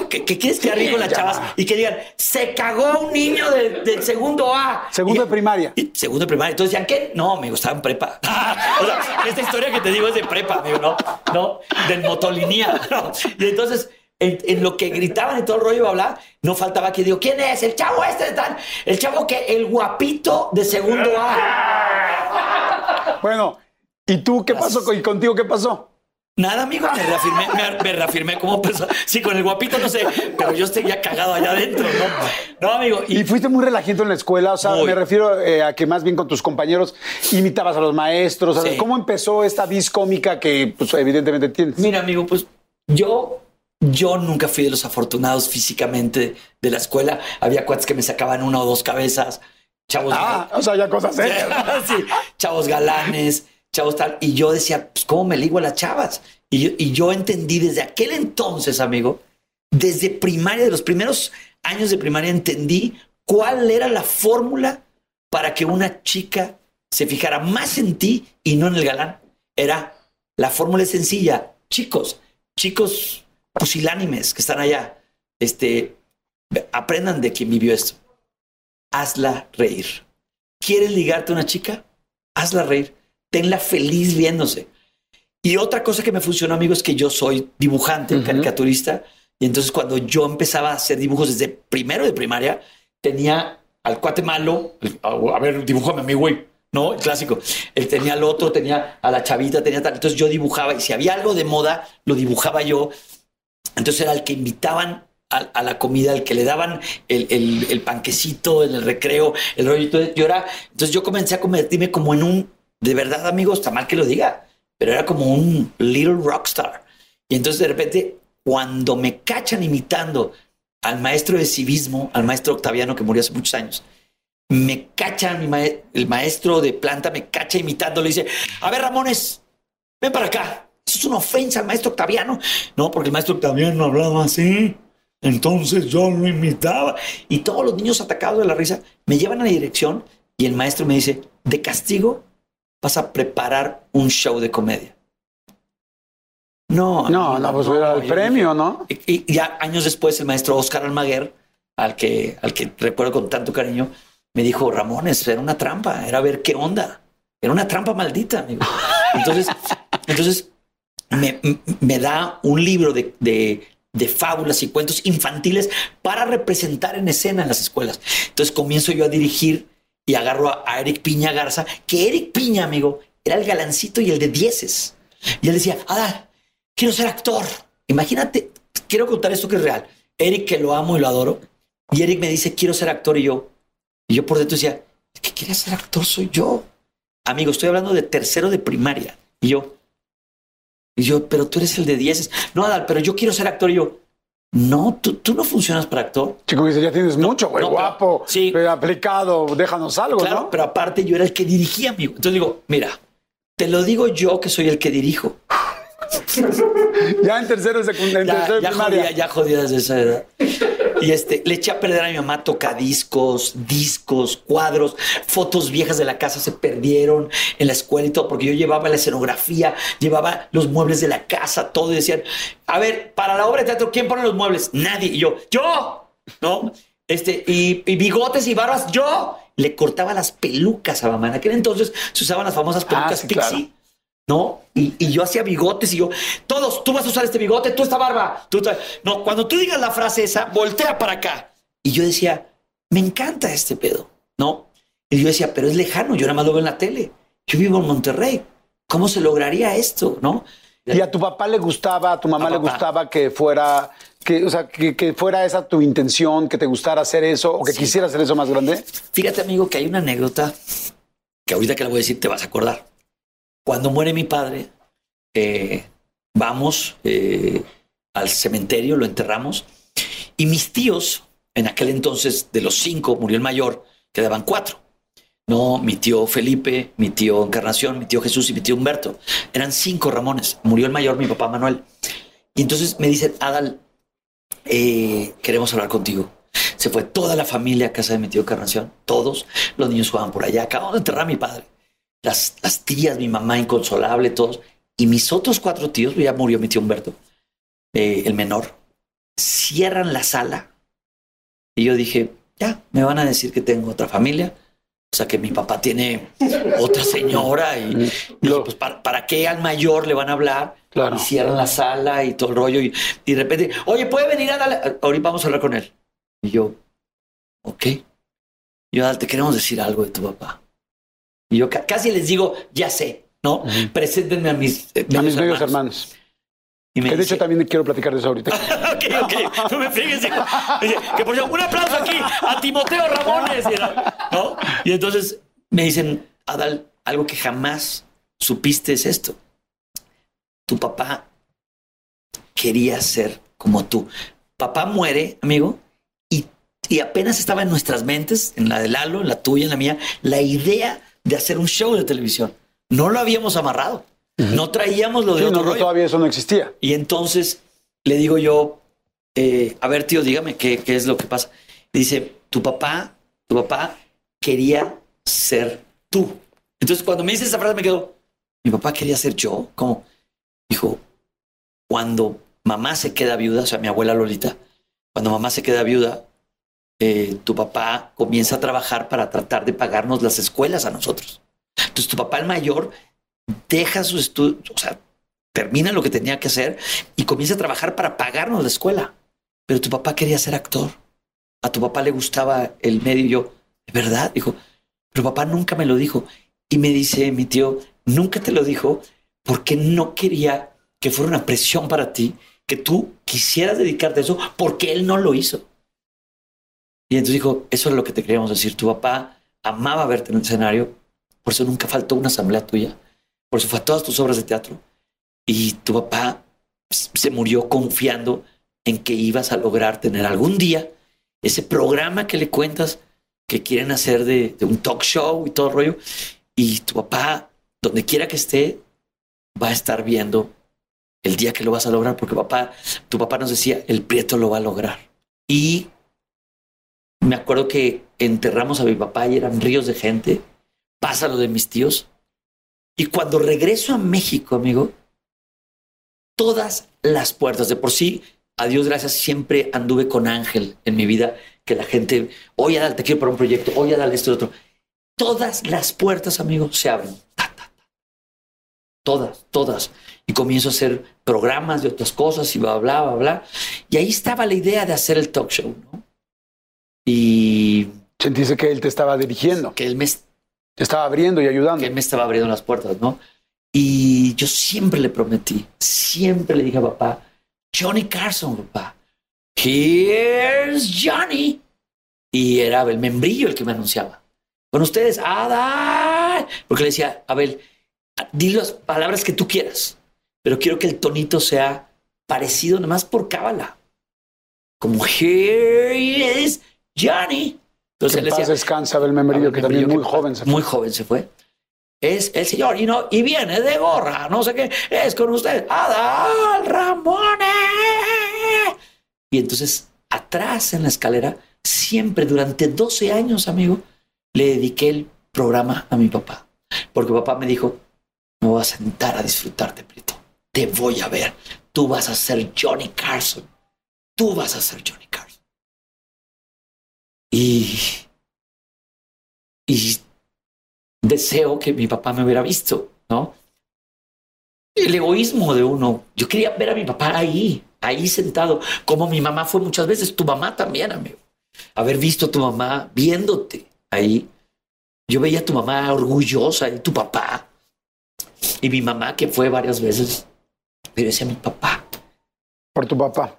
que, que quieres quedar bien con las chavas y que digan, se cagó un niño del, del segundo A. Segundo Y- de primaria. y segundo de primaria. Entonces decían, ¿qué? No, amigo, estaba en prepa. o sea, esta historia que te digo es de prepa, amigo, ¿no? No, del motolinía. ¿no? Y entonces, en, en lo que gritaban y todo el rollo, bla, bla, no faltaba que digo, ¿quién es? El chavo este de tal, el chavo que, el guapito de segundo A. Bueno, ¿y tú qué pasó? ¿Y contigo qué pasó? Nada, amigo, me reafirmé, me, me reafirmé como persona. Sí, con el guapito no sé, pero yo estoy ya cagado allá adentro, ¿no? No, amigo. Y fuiste muy relajito en la escuela, o sea, Muy. me refiero eh, a que más bien con tus compañeros imitabas a los maestros. Sí. ¿Cómo empezó esta vis cómica que pues, evidentemente tienes? Mira, amigo, pues yo, yo nunca fui de los afortunados físicamente de la escuela. Había cuates que me sacaban una o dos cabezas, chavos, Ah, o sea, ya cosas serias. sí, chavos galanes, chavos tal. Y yo decía, pues, ¿cómo me ligo a las chavas? Y yo, entendí desde aquel entonces, amigo, desde primaria, de los primeros años de primaria, entendí cuál era la fórmula para que una chica se fijara más en ti y no en el galán. Era la fórmula es sencilla. Chicos, chicos pusilánimes que están allá, este, aprendan de quien vivió esto. Hazla reír. ¿Quieres ligarte a una chica? Hazla reír. Tenla feliz viéndose. Y otra cosa que me funcionó, amigo, es que yo soy dibujante, Ujú. caricaturista. Y entonces cuando yo empezaba a hacer dibujos desde primero de primaria, tenía al cuate malo, a ver, dibújame a mí, güey. No, el clásico. Él tenía al otro, tenía a la chavita, tenía tal. Entonces yo dibujaba y si había algo de moda, lo dibujaba yo. Entonces era el que invitaban a, a la comida, el que le daban el, el- el panquecito en el recreo, el rollo. Entonces yo, era, entonces yo comencé a convertirme como en un, de verdad, amigos, está mal que lo diga, pero era como un little rockstar. Y entonces de repente, cuando me cachan imitando al maestro de civismo, al maestro Octaviano que murió hace muchos años, me cacha mi mae- el maestro de planta, me cacha imitándolo y dice, a ver, Ramones, ven para acá. Eso es una ofensa al maestro Octaviano. No, porque el maestro Octaviano hablaba así. Entonces yo lo imitaba. Y todos los niños atacados de la risa me llevan a la dirección y el maestro me dice, de castigo vas a preparar un show de comedia. No, no, no, pues era el premio, ¿no? Y, ya años después el maestro Oscar Almaguer, al que, al que recuerdo con tanto cariño, me dijo, Ramones, era una trampa, era ver qué onda. Era una trampa maldita. Amigo. Entonces, entonces me, me, da un libro de, de, de, fábulas y cuentos infantiles para representar en escena en las escuelas. Entonces comienzo yo a dirigir y agarro a, Eric Piña Garza, que Eric Piña, amigo, era el galancito y el de dieces. Y él decía, ah, quiero ser actor. Imagínate, quiero contar esto que es real. Eric, que lo amo y lo adoro, y Eric me dice, quiero ser actor, y yo, y yo por dentro decía, que quiere ser actor soy yo. Amigo, estoy hablando de tercero de primaria. Y yo, y yo, pero tú eres el de dieces. No, Adal, pero yo quiero ser actor. Y yo, no, tú, tú no funcionas para actor. Chico, dice, ya tienes mucho, güey, guapo, sí. aplicado, déjanos algo, claro, pero aparte yo era el que dirigía, amigo. Entonces digo, mira, te lo digo yo que soy el que dirijo. ya en tercero, secundaria, en ya, tercero ya Jodía, ya jodía desde esa edad. Y este, le eché a perder a mi mamá tocadiscos, discos, cuadros, fotos viejas de la casa se perdieron en la escuela y todo, porque yo llevaba la escenografía, llevaba los muebles de la casa, todo, y decían, a ver, para la obra de teatro, ¿quién pone los muebles? Nadie. Y yo, yo, ¿no? Este, y, bigotes y barbas, yo. Le cortaba las pelucas a mamá. En aquel entonces se usaban las famosas ah, pelucas Pixie. ¿No? Y, yo hacía bigotes y yo, todos, tú vas a usar este bigote, tú esta barba, tú No, cuando tú digas la frase esa, voltea para acá. Y yo decía, me encanta este pedo, ¿no? Y yo decía, pero es lejano, yo nada más lo veo en la tele. Yo vivo en Monterrey. ¿Cómo se lograría esto, no? ¿Y a tu papá le gustaba, a tu mamá le gustaba que fuera, que, o sea, que, fuera esa tu intención, que te gustara hacer eso o que quisieras hacer eso más grande? Fíjate, amigo, que hay una anécdota que ahorita que la voy a decir te vas a acordar. Cuando muere mi padre, eh, vamos eh, al cementerio, lo enterramos, y mis tíos, en aquel entonces de los cinco, murió el mayor, quedaban cuatro. No, mi tío Felipe, mi tío Encarnación, mi tío Jesús y mi tío Humberto. Eran cinco Ramones. Murió el mayor, mi papá Manuel. Y entonces me dicen, Adal, eh, queremos hablar contigo. Se fue toda la familia a casa de mi tío Encarnación, todos. Los niños jugaban por allá. Acabamos de enterrar a mi padre las, tías, mi mamá inconsolable, todos. Y mis otros cuatro tíos, ya murió mi tío Humberto, eh, el menor, cierran la sala. Y yo dije, ya, me van a decir que tengo otra familia. O sea, que mi papá tiene otra señora y, pues, ¿para, qué al mayor le van a hablar? Y cierran la sala y todo el rollo. Y, de repente, oye, ¿puede venir a darle? Ahorita vamos a hablar con él. Y yo, ok. Yo, te queremos decir algo de tu papá. Y yo casi les digo, ya sé, ¿no? Preséntenme a mis, eh, a mis medios hermanos. Y me que de hecho también quiero platicar de eso ahorita. ok, ok. No me fíjense. Que por un aplauso aquí a Timoteo Ramones. ¿no? Y entonces me dicen, Adal, algo que jamás supiste es esto. Tu papá quería ser como tú. Papá muere, amigo, y, y apenas estaba en nuestras mentes, en la de Lalo, en la tuya, en la mía, la idea de hacer un show de televisión. No lo habíamos amarrado. No traíamos lo de otro no, Todavía eso no existía. Y entonces le digo yo, eh, a ver, tío, dígame qué, qué es lo que pasa. dice, tu papá, tu papá quería ser tú. Entonces, cuando me dice esa frase, me quedo, mi papá quería ser yo. Como dijo, cuando mamá se queda viuda, o sea, mi abuela Lolita, cuando mamá se queda viuda, eh, tu papá comienza a trabajar para tratar de pagarnos las escuelas a nosotros. Entonces tu papá el mayor deja sus estudios, o sea, termina lo que tenía que hacer y comienza a trabajar para pagarnos la escuela. Pero tu papá quería ser actor. A tu papá le gustaba el medio. Yo, ¿de verdad? Dijo, pero papá nunca me lo dijo. Y me dice mi tío, nunca te lo dijo porque no quería que fuera una presión para ti, que tú quisieras dedicarte a eso, porque él no lo hizo. Y entonces dijo, eso es lo que te queríamos decir. Tu papá amaba verte en el escenario, por eso nunca faltó una asamblea tuya, por eso fue todas tus obras de teatro. Y tu papá se murió confiando en que ibas a lograr tener algún día ese programa que le cuentas que quieren hacer de, un talk show y todo el rollo. Y tu papá, donde quiera que esté, va a estar viendo el día que lo vas a lograr, porque papá, tu papá nos decía, el prieto lo va a lograr. Y me acuerdo que enterramos a mi papá y eran ríos de gente. Pasa lo de mis tíos. Y cuando regreso a México, amigo, todas las puertas, de por sí, a Dios gracias, siempre anduve con Ángel en mi vida, que la gente, oye, Adal, te quiero para un proyecto, oye, Adal, esto y otro. Todas las puertas, amigo, se abren. Todas, todas. Y comienzo a hacer programas de otras cosas y bla, bla, bla, bla. Y ahí estaba la idea de hacer el talk show, ¿no? Y Sentiste que él te estaba dirigiendo, que él me, te estaba abriendo y ayudando. que él me estaba abriendo las puertas, ¿no? Y yo siempre le prometí, siempre le dije a papá, Johnny Carson, papá, here's Johnny. Y era Abel Membrillo el que me anunciaba. Con ustedes, Adal. Porque le decía, Abel, di las palabras que tú quieras, pero quiero que el tonito sea parecido nomás por cábala. Como, here is Johnny. Entonces Que él decía, descansa Abel Membrillo, que también muy que joven se fue. Muy joven se fue. Es el señor, y, no, y viene de gorra, no sé qué, es con usted, Adal Ramones. Y entonces, atrás en la escalera, siempre durante 12 años, amigo, le dediqué el programa a mi papá. Porque papá me dijo, me voy a sentar a disfrutarte, Prieto. Te voy a ver. Tú vas a ser Johnny Carson. Tú vas a ser Johnny Carson. Y, y deseo que mi papá me hubiera visto, ¿no? El egoísmo de uno. Yo quería ver a mi papá ahí, ahí sentado, como mi mamá fue muchas veces, tu mamá también, amigo. Haber visto a tu mamá viéndote ahí. Yo veía a tu mamá orgullosa y tu papá. Y mi mamá que fue varias veces. Pero decía mi papá. Por tu papá.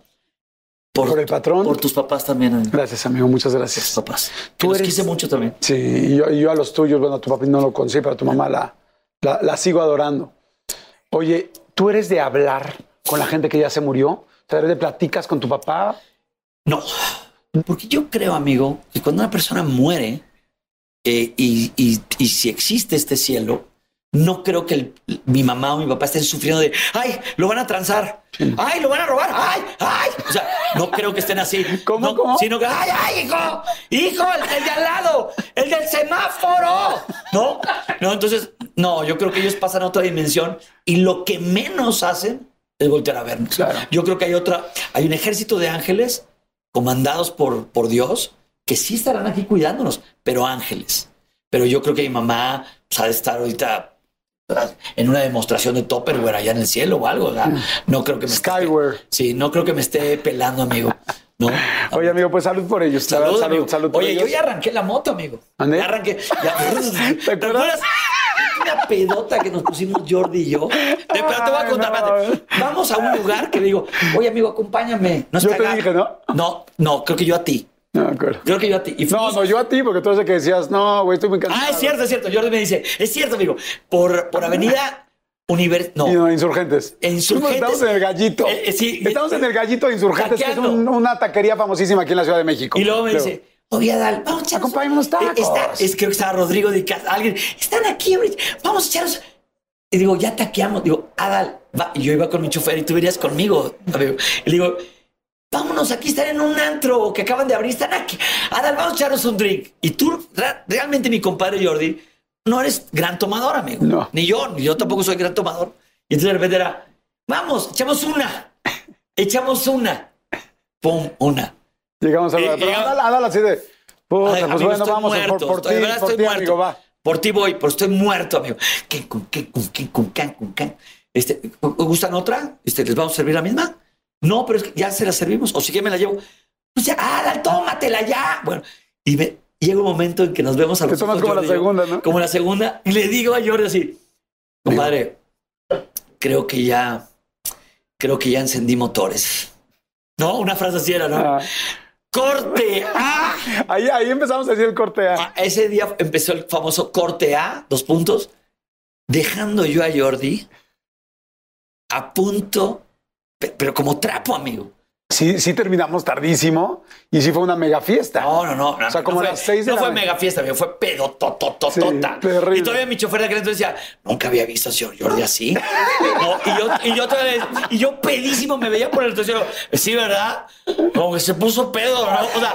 Por el patrón. Por tus papás también, amigo. Gracias, amigo. Muchas Tus gracias. papás. Tú los quise mucho también. Sí, yo, a los tuyos, bueno, a tu papá no lo conocí, pero a tu mamá la, la, la sigo adorando. Oye, ¿tú eres de hablar con la gente que ya se murió? O sea, ¿eres de platicas con tu papá? No, porque yo creo, amigo, que cuando una persona muere eh, y, y- y si existe este cielo, no creo que el- mi mamá o mi papá estén sufriendo de, ay, lo van a transar, ay, lo van a robar, ay, ay. O sea, no creo que estén así. ¿Cómo, No, cómo? Sino que, ay, ay, hijo, hijo, el, el de al lado, el del semáforo. No, no, entonces, no, yo creo que ellos pasan a otra dimensión y lo que menos hacen es voltear a vernos. Claro. Yo creo que hay otra, hay un ejército de ángeles comandados por, por Dios que sí estarán aquí cuidándonos, pero ángeles. Pero yo creo que mi mamá pues, ha de estar ahorita en una demostración de Topperware allá en el cielo o algo. o sea, no creo que me esté- Skyward. Sí, no creo que me esté pelando, amigo. No. Oye, amigo, pues salud por ellos. Salud, salud, amigo. salud por Oye, ellos. yo ya arranqué la moto, amigo. ¿Ande? Ya arranqué. Ya. ¿Te, acuerdas? Una pedota que nos pusimos Jordi y yo. Te, pero te voy a contar. no. Vamos a un lugar que le digo, oye, amigo, acompáñame. Yo te dije, ¿no? No, no, creo que yo a ti. No me acuerdo. Creo que yo a ti. Y No, fuimos- no, yo a ti, porque tú eres el que decías, no, güey, estoy muy cansado. Ah, es cierto, es cierto. Jordi me dice, es cierto, amigo. Por, por Avenida Univers... No. Insurgentes. En Insurgentes. Estamos en el gallito. Eh, eh, sí. Estamos en el gallito de insurgentes, que es un- una taquería famosísima aquí en la Ciudad de México. Y luego me Creo. dice, oye, Adal, vamos a echarnos... Acompáñame unos tacos. Eh, Está, es, creo que estaba Rodrigo de casa. Alguien, están aquí, vamos a echarnos... Y digo, ya taqueamos. Digo, Adal, va. Y yo iba con mi chofer y tú venías conmigo, amigo. Y le digo, vámonos, aquí están en un antro que acaban de abrir, están aquí. Adal, vamos a echarnos un drink. Y tú, realmente, mi compadre Jordi, no eres gran tomador, amigo. No. Ni yo, ni yo tampoco soy gran tomador. Y entonces de repente era, vamos, echamos una. Echamos una. Pum, una. Llegamos a la. y Pero llegamos- Adal, Adal así de. Puta, Ay, pues amigo, bueno, vamos a- muerto, por, por ti, por ti, amigo, va. Por ti voy, pero estoy muerto, amigo. ¿Qué, con qué, con qué, con can, con con Este, ¿Gustan otra? Este, ¿Les vamos a servir la misma? No, pero es que ya se la servimos. O si que me la llevo. Pues ya, Adal, tómatela ya. Bueno, y me, llega un momento en que nos vemos a los ojos, como la Jordi yo, segunda, ¿no? Como la segunda. Y le digo a Jordi así, compadre, creo que ya, creo que ya encendí motores. No, una frase así era, ¿no? Ah, Corte A. ahí, ahí empezamos a decir el corte A. Ah, Ese día empezó el famoso corte A, dos puntos, dejando yo a Jordi a punto, pero como trapo, amigo. Sí, sí terminamos tardísimo y sí fue una mega fiesta. No, no, no. O sea, como no a las seis de No la fue mega fiesta, fue pedo totototota. Sí, terrible. y todavía mi chofer de aquel entonces decía, nunca había visto al señor Jordi así. No, y yo, y yo todavía, y yo pedísimo me veía por el estación. Sí, ¿verdad? Como que se puso pedo, ¿no? O sea,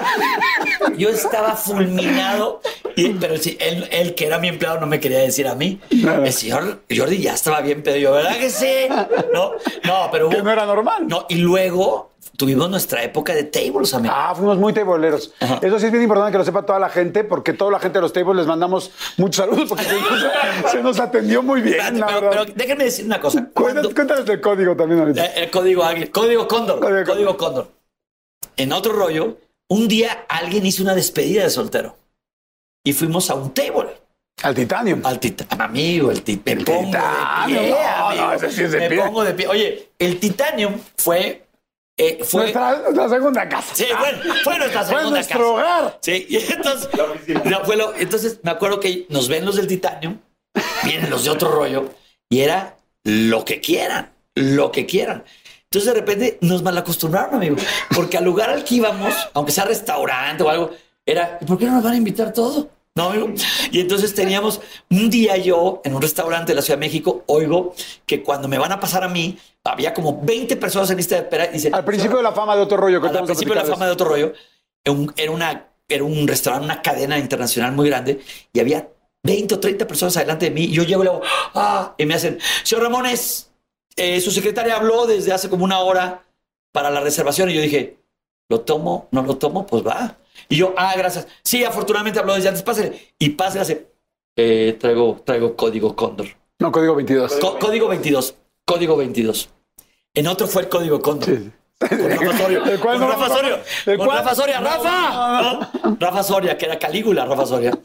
yo estaba fulminado, y, pero sí, él, él, que era mi empleado, no me quería decir a mí. El señor Jordi ya estaba bien pedo. Yo, ¿verdad que sí? No, no, pero Que no era normal. No, y luego tuvimos nuestra época de tables, amigo. Ah, fuimos muy tableros. Eso sí es bien importante que lo sepa toda la gente, porque toda la gente de los tables les mandamos muchos saludos, porque se, nos, se nos atendió muy bien, Espérate, la pero, verdad. pero déjenme decir una cosa. Cuéntanos, Cuando- el código también ahorita. eh, el código águila, código cóndor, Código código, cóndor. En otro rollo, un día alguien hizo una despedida de soltero y fuimos a un table. Al Titanium. Al titanium, amigo, el tit me pongo Titanium, de pie, no, amigo. no, ese sí es de me pie. pongo de pie. Oye, el titanium fue, eh, fue, nuestra, nuestra segunda casa. sí, bueno, fue nuestra Fue segunda nuestro casa. hogar. Sí, y entonces, no, fue lo- entonces me acuerdo que nos ven los del Titanium, vienen los de otro rollo, y era lo que quieran, lo que quieran. Entonces de repente nos malacostumbraron, amigo, porque al lugar al que íbamos, aunque sea restaurante o algo, era, ¿y por qué no nos van a invitar todo? No, amigo. Y entonces teníamos un día yo en un restaurante de la Ciudad de México, oigo que cuando me van a pasar a mí, había como 20 personas en lista de espera y dicen, Al principio de la fama de otro rollo. Que al principio de la fama de otro rollo, era un- era, una, era un restaurante, una cadena internacional muy grande y había 20 o 30 personas adelante de mí. Y yo llego y le hago, ah, y me hacen, señor Ramones, eh, su secretaria habló desde hace como una hora para la reservación. Y yo dije, ¿lo tomo? ¿No lo tomo? Pues va. Y yo, ah, gracias. Sí, afortunadamente habló desde antes, pásale. Y pásale, hace, eh, traigo, traigo código Cóndor. No, código 22. Co- código 22. Código 22. En otro fue el código Cóndor. Con Rafa Soria. ¿El cuál Con no? Rafa Soria. ¿El Con? Rafa Soria. ¡Rafa! ¿No? Rafa Soria, que era Calígula, Rafa Soria.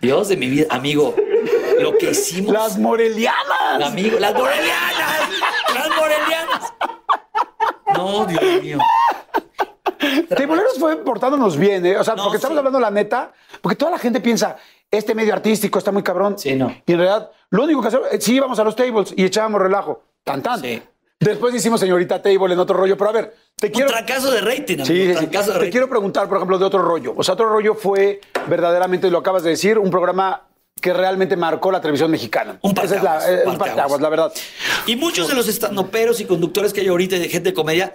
Dios de mi vida, amigo. Lo que hicimos. Las morelianas. Amigo, las morelianas. Las morelianas. No, Dios mío. Tableros fue portándonos bien, ¿eh? O sea, porque estamos hablando la neta, porque toda la gente piensa, este medio artístico está muy cabrón. Sí, no. Y en realidad, lo único que hacemos, eh, sí íbamos a los tables y echábamos relajo. Tan, tan. Sí. Después hicimos señorita table en otro rollo, pero a ver, te Un quiero... fracaso de rating, amigo. Sí, un sí, sí. fracaso de Te rating. quiero preguntar, por ejemplo, de otro rollo. O sea, otro rollo fue verdaderamente, lo acabas de decir, un programa que realmente marcó la televisión mexicana. Un Esa es la, eh, un la verdad. Y muchos de los estandoperos y conductores que hay ahorita y de gente de comedia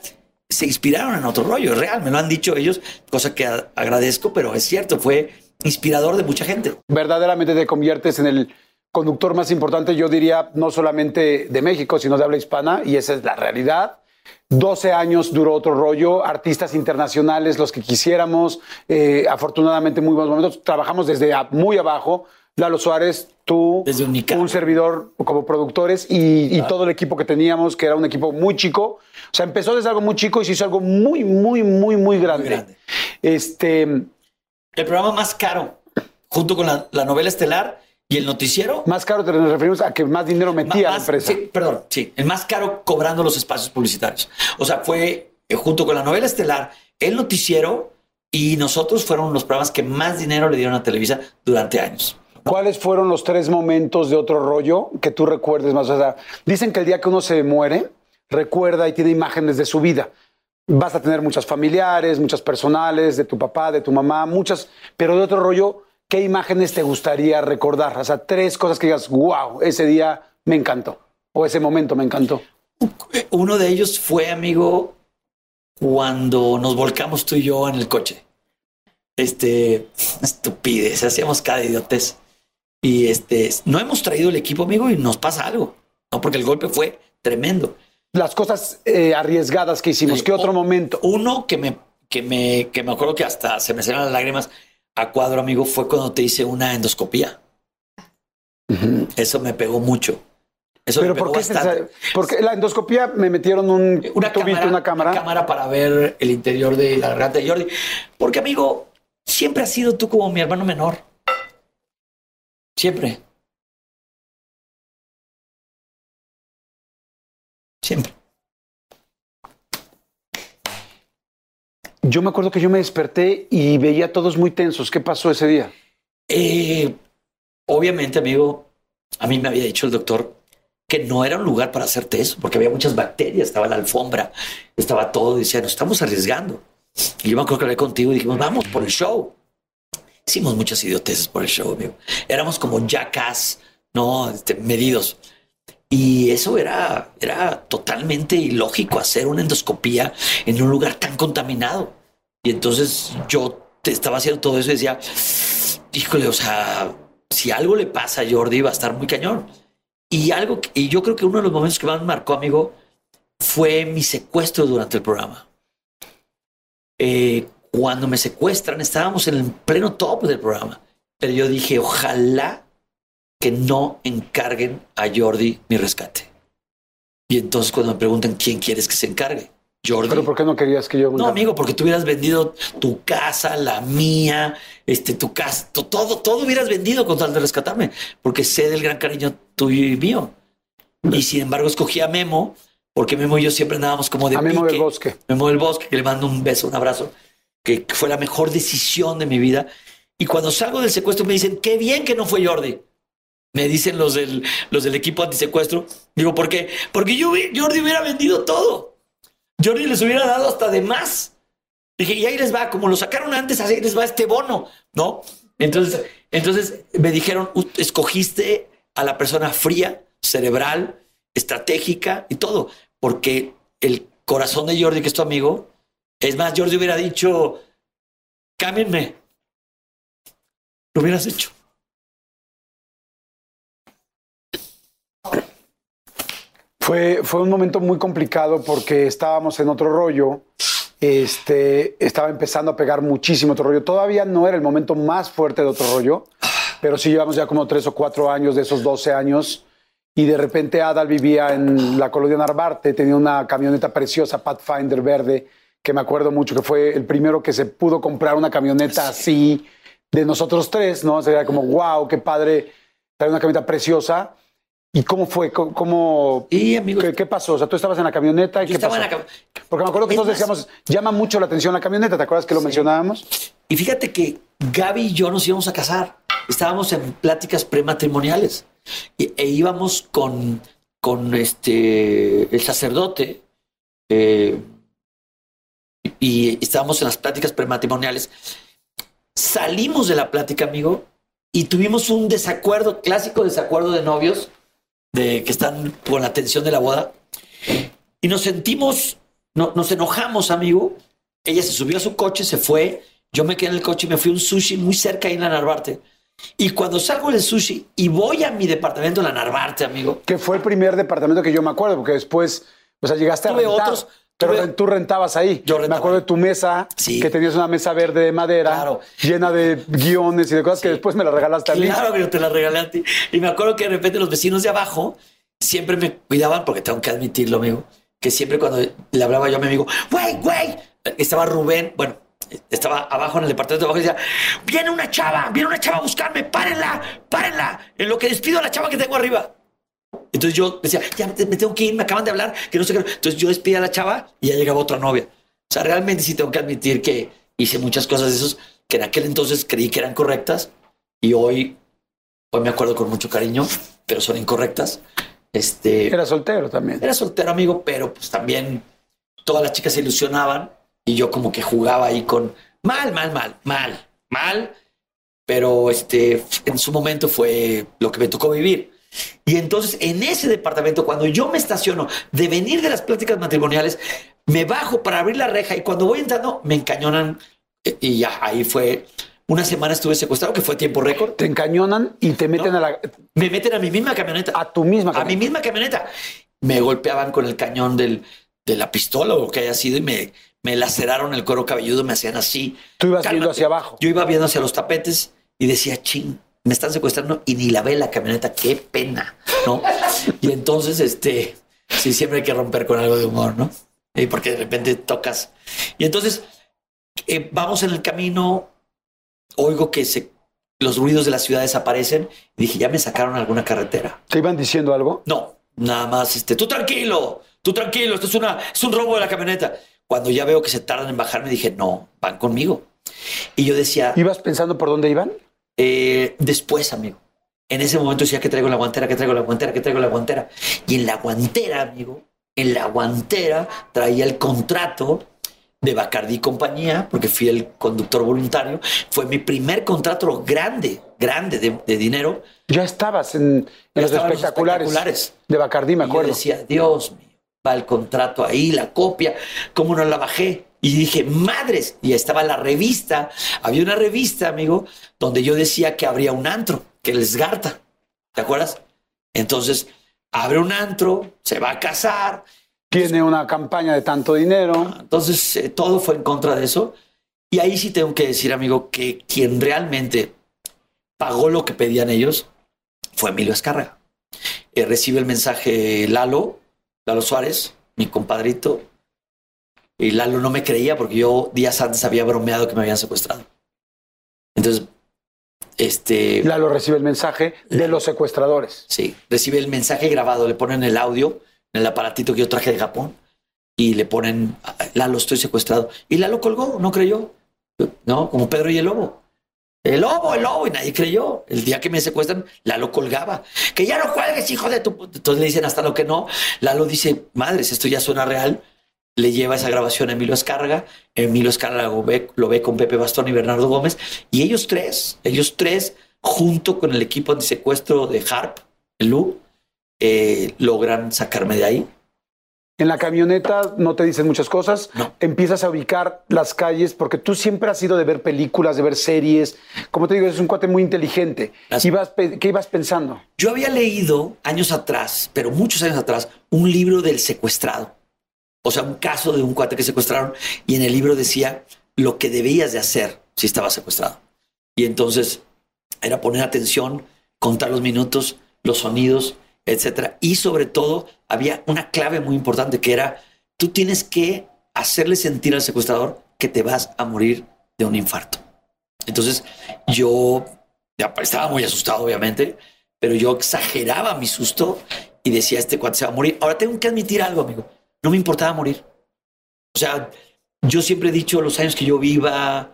se inspiraron en otro rollo, es real, me lo han dicho ellos, cosa que agradezco, pero es cierto, fue inspirador de mucha gente. verdaderamente te conviertes en el conductor más importante, yo diría, no solamente de México, sino de habla hispana, y esa es la realidad. 12 años duró otro rollo, artistas internacionales, los que quisiéramos, eh, afortunadamente muy buenos momentos. Trabajamos desde muy abajo, Lalo Suárez, tú, Desde un servidor como productores y, y todo el equipo que teníamos, que era un equipo muy chico. O sea, empezó desde algo muy chico y se hizo algo muy, muy, muy, muy grande. grande. Este, El programa más caro, junto con la, la novela estelar y el noticiero. más caro te nos referimos a que más dinero metía ma- la más- empresa. sí, perdón, sí, el más caro cobrando los espacios publicitarios. O sea, fue eh, junto con la novela estelar, el noticiero y nosotros fueron los programas que más dinero le dieron a Televisa durante años. ¿Cuáles fueron los tres momentos de otro rollo que tú recuerdes más? O sea, dicen que el día que uno se muere, recuerda y tiene imágenes de su vida. Vas a tener muchas familiares, muchas personales, de tu papá, de tu mamá, muchas, pero de otro rollo, ¿qué imágenes te gustaría recordar? O sea, tres cosas que digas, wow, ese día me encantó, o ese momento me encantó. Uno de ellos fue, amigo, cuando nos volcamos tú y yo en el coche. Este, estupidez, hacíamos cada idiotez. Y este, no hemos traído el equipo, amigo, y nos pasa algo. No, porque el golpe fue tremendo. Las cosas eh, arriesgadas que hicimos, ¿qué otro momento? Uno que me, que me, que me acuerdo que hasta se me salieron las lágrimas a cuadro, amigo, fue cuando te hice una endoscopía. Eso me pegó mucho. Eso Pero me pegó ¿por qué? bastante. porque la endoscopía me metieron un una tubito, cámara, una cámara. cámara para ver el interior de la garganta de Jordi. Porque, amigo, siempre has sido tú como mi hermano menor. Siempre. Yo me acuerdo que yo me desperté y veía todos muy tensos. ¿Qué pasó ese día? Eh, obviamente, amigo, a mí me había dicho el doctor que no era un lugar para hacerte eso, porque había muchas bacterias, estaba la alfombra, estaba todo, decía, nos estamos arriesgando. Y yo me acuerdo que hablé contigo y dijimos, vamos por el show. Hicimos muchas idioteces por el show, amigo. Éramos como jackass, ¿no? Este, medidos. Y eso era, era totalmente ilógico hacer una endoscopía en un lugar tan contaminado. Y entonces yo te estaba haciendo todo eso y decía, híjole, o sea, si algo le pasa a Jordi va a estar muy cañón. Y algo, y yo creo que uno de los momentos que más me marcó, amigo, fue mi secuestro durante el programa. Eh, cuando me secuestran, estábamos en el pleno top del programa. Pero yo dije, ojalá que no encarguen a Jordi mi rescate. Y entonces cuando me preguntan quién quieres que se encargue, Jordi. Pero ¿por qué no querías que yo No, amigo, porque tú hubieras vendido tu casa, la mía, este, tu casa, todo, todo hubieras vendido con tal de rescatarme, porque sé del gran cariño tuyo y mío. Y sin embargo escogí a Memo, porque Memo y yo siempre andábamos como de A Memo del Bosque. Memo del Bosque, que le mando un beso, un abrazo, que fue la mejor decisión de mi vida. Y cuando salgo del secuestro me dicen, qué bien que no fue Jordi. Me dicen los del, los del equipo antisecuestro. Digo, ¿por qué? Porque yo, Jordi hubiera vendido todo. Jordi les hubiera dado hasta de más. Dije, y ahí les va, como lo sacaron antes, así les va este bono, ¿no? Entonces, entonces me dijeron, escogiste a la persona fría, cerebral, estratégica y todo, porque el corazón de Jordi, que es tu amigo, es más, Jordi hubiera dicho, cámbienme. Lo hubieras hecho. Fue, fue un momento muy complicado porque estábamos en otro rollo. Este, estaba empezando a pegar muchísimo otro rollo. Todavía no era el momento más fuerte de otro rollo, pero sí llevamos ya como tres o cuatro años de esos 12 años. Y de repente Adal vivía en la colonia Narvarte, tenía una camioneta preciosa, Pathfinder verde, que me acuerdo mucho que fue el primero que se pudo comprar una camioneta así de nosotros tres, ¿no? Sería como, wow, qué padre, traer una camioneta preciosa. ¿Y cómo fue? ¿Cómo, y, amigo, ¿qué, ¿qué, pasó? O sea, tú estabas en la camioneta y yo ¿qué estaba pasó? En la cam... Porque me acuerdo que todos decíamos, llama mucho la atención la camioneta, ¿te acuerdas que lo Sí. mencionábamos? Y fíjate que Gaby y yo nos íbamos a casar. Estábamos en pláticas prematrimoniales e íbamos con, con este, el sacerdote eh, y estábamos en las pláticas prematrimoniales. Salimos de la plática, amigo, y tuvimos un desacuerdo, clásico desacuerdo de novios, de que están con la tensión de la boda. Y nos sentimos, no, nos enojamos, amigo. Ella se subió a su coche, se fue. Yo me quedé en el coche y me fui a un sushi muy cerca ahí en la Narvarte. Y cuando salgo del sushi y voy a mi departamento en la Narvarte, amigo, Que fue el primer departamento que yo me acuerdo, porque después, o sea, llegaste Tuve a rentar. otros, pero tuve- tú rentabas ahí. Yo Me rentaba acuerdo ahí. de tu mesa, Sí. que tenías una mesa verde de madera, Claro. llena de guiones y de cosas que después me la regalaste a mí. Claro que yo te la regalé a ti. Y me acuerdo que de repente los vecinos de abajo siempre me cuidaban, porque tengo que admitirlo, amigo, que siempre cuando le hablaba yo a mi amigo, güey, güey, estaba Rubén, bueno, estaba abajo en el departamento de abajo y decía, viene una chava, viene una chava a buscarme, párenla, párenla, en lo que despido a la chava que tengo arriba. Entonces yo decía, ya me tengo que ir, me acaban de hablar, que no sé qué. Entonces yo despedí a la chava y ya llegaba otra novia. O sea, realmente sí tengo que admitir que hice muchas cosas de esos que en aquel entonces creí que eran correctas y hoy, hoy me acuerdo con mucho cariño, pero son incorrectas. Este, Era soltero también. era soltero, amigo, pero pues también todas las chicas se ilusionaban y yo como que jugaba ahí con mal, mal, mal, mal, mal, pero este en su momento fue lo que me tocó vivir. Y entonces en ese departamento, cuando yo me estaciono de venir de las pláticas matrimoniales, me bajo para abrir la reja y cuando voy entrando me encañonan eh, y ya ahí fue. Una semana estuve secuestrado, que fue tiempo récord. Te encañonan y te meten No. a, la, Me meten a mi misma camioneta a tu misma a mi camioneta. misma camioneta. Me golpeaban con el cañón del, de la pistola o que haya sido y me, me laceraron el cuero cabelludo, me hacían así. Tú ibas Cálmate. viendo hacia abajo. Yo iba viendo hacia los tapetes y decía, ching, me están secuestrando y ni la ve la camioneta, qué pena, ¿no? y entonces, este, sí, siempre hay que romper con algo de humor, ¿no? Y porque de repente tocas. Y entonces, eh, vamos en el camino, oigo que se, los ruidos de la ciudad desaparecen y dije, ya me sacaron alguna carretera. ¿Te iban diciendo algo? No, nada más, este, tú tranquilo, tú tranquilo, esto es, una, es un robo de la camioneta. Cuando ya veo que se tardan en bajarme, dije, no, van conmigo. Y yo decía, ¿Ibas pensando por dónde iban? Eh, después, amigo, en ese momento decía que traigo la guantera, que traigo la guantera, que traigo la guantera. Y en la guantera, amigo, en la guantera traía el contrato de Bacardi compañía, porque fui el conductor voluntario. Fue mi primer contrato grande, grande de, dinero. Ya estabas en, los, espectaculares de Bacardi, me acuerdo. yo decía, Dios mío, va el contrato ahí, la copia, ¿cómo no la bajé? Y dije, madres, y estaba la revista. Había una revista, amigo, donde yo decía que habría un antro, que les garta. ¿Te acuerdas? Entonces, abre un antro, se va a casar. Tiene una campaña de tanto dinero. Entonces, eh, todo fue en contra de eso. Y ahí sí tengo que decir, amigo, que quien realmente pagó lo que pedían ellos fue Emilio Escarga. Eh, recibe el mensaje Lalo, Lalo Suárez, mi compadrito, y Lalo no me creía porque yo días antes había bromeado que me habían secuestrado. Entonces, este... Lalo recibe el mensaje de los secuestradores. Sí, recibe el mensaje grabado, le ponen el audio en el aparatito que yo traje de Japón y le ponen, Lalo, estoy secuestrado. Y Lalo colgó, no creyó. ¿No? Como Pedro y el lobo. El lobo, el lobo, y nadie creyó. El día que me secuestran, Lalo colgaba. Que ya no cuelgues, hijo de tu. Entonces le dicen hasta lo que no. Lalo dice, madres, esto ya suena real le lleva esa grabación a Emilio Escarga, Emilio Escarga lo ve, lo ve con Pepe Bastón y Bernardo Gómez, y ellos tres, ellos tres, junto con el equipo secuestro de Harp, el Lu, eh, logran sacarme de ahí. En la camioneta no te dicen muchas cosas, empiezas a ubicar las calles, porque tú siempre has sido de ver películas, de ver series. Como te digo, es un cuate muy inteligente. ¿Qué ibas pensando? Yo había leído años atrás, pero muchos años atrás, un libro del secuestrado o sea, un caso de un cuate que secuestraron y en el libro decía lo que debías de hacer si estaba secuestrado. Y entonces era poner atención, contar los minutos, los sonidos, etcétera. Y sobre todo había una clave muy importante que era tú tienes que hacerle sentir al secuestrador que te vas a morir de un infarto. Entonces yo estaba muy asustado, obviamente, pero yo exageraba mi susto y decía este cuate se va a morir. Ahora tengo que admitir algo, amigo no me importaba morir. O sea, yo siempre he dicho los años que yo viva,